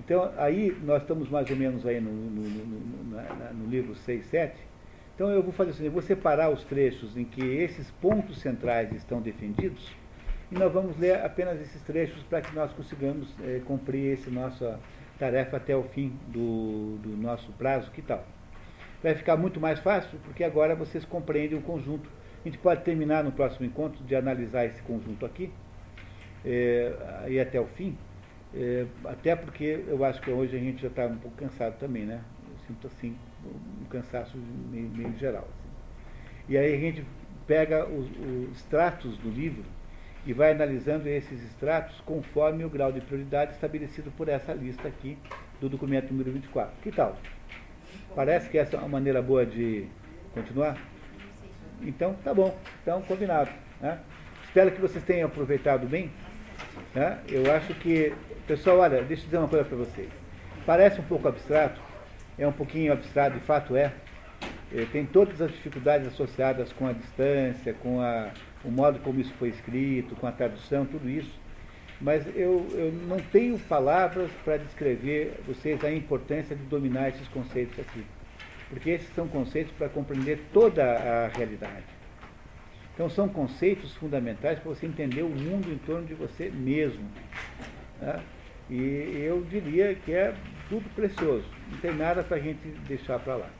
Então, aí nós estamos mais ou menos aí no, no, no, na- no livro 6, 7. Então, eu vou fazer assim, eu vou separar os trechos em que esses pontos centrais estão defendidos e nós vamos ler apenas esses trechos para que nós consigamos eh, cumprir essa nossa tarefa até o fim do, do nosso prazo, que tal? Vai ficar muito mais fácil, porque agora vocês compreendem o conjunto. A gente pode terminar no próximo encontro de analisar esse conjunto aqui, eh, e até o fim, eh, até porque eu acho que hoje a gente já está um pouco cansado também, né? Eu sinto assim, um cansaço meio, meio geral. assim. E aí a gente pega os, os extratos do livro e vai analisando esses extratos conforme o grau de prioridade estabelecido por essa lista aqui do documento número 24. Que tal? Parece que essa é uma maneira boa de continuar? Então, tá bom. Então, combinado. né? Espero que vocês tenham aproveitado bem. né? Eu acho que... Pessoal, olha, deixa eu dizer uma coisa para vocês. Parece um pouco abstrato, é um pouquinho abstrato, de fato é. Eh, Tem todas as dificuldades associadas com a distância, com a, o modo como isso foi escrito, com a tradução, tudo isso. Mas eu, eu não tenho palavras para descrever vocês a importância de dominar esses conceitos aqui. Porque esses são conceitos para compreender toda a realidade. Então são conceitos fundamentais para você entender o mundo em torno de você mesmo. né? E eu diria que é tudo precioso. Não tem nada para a gente deixar para lá.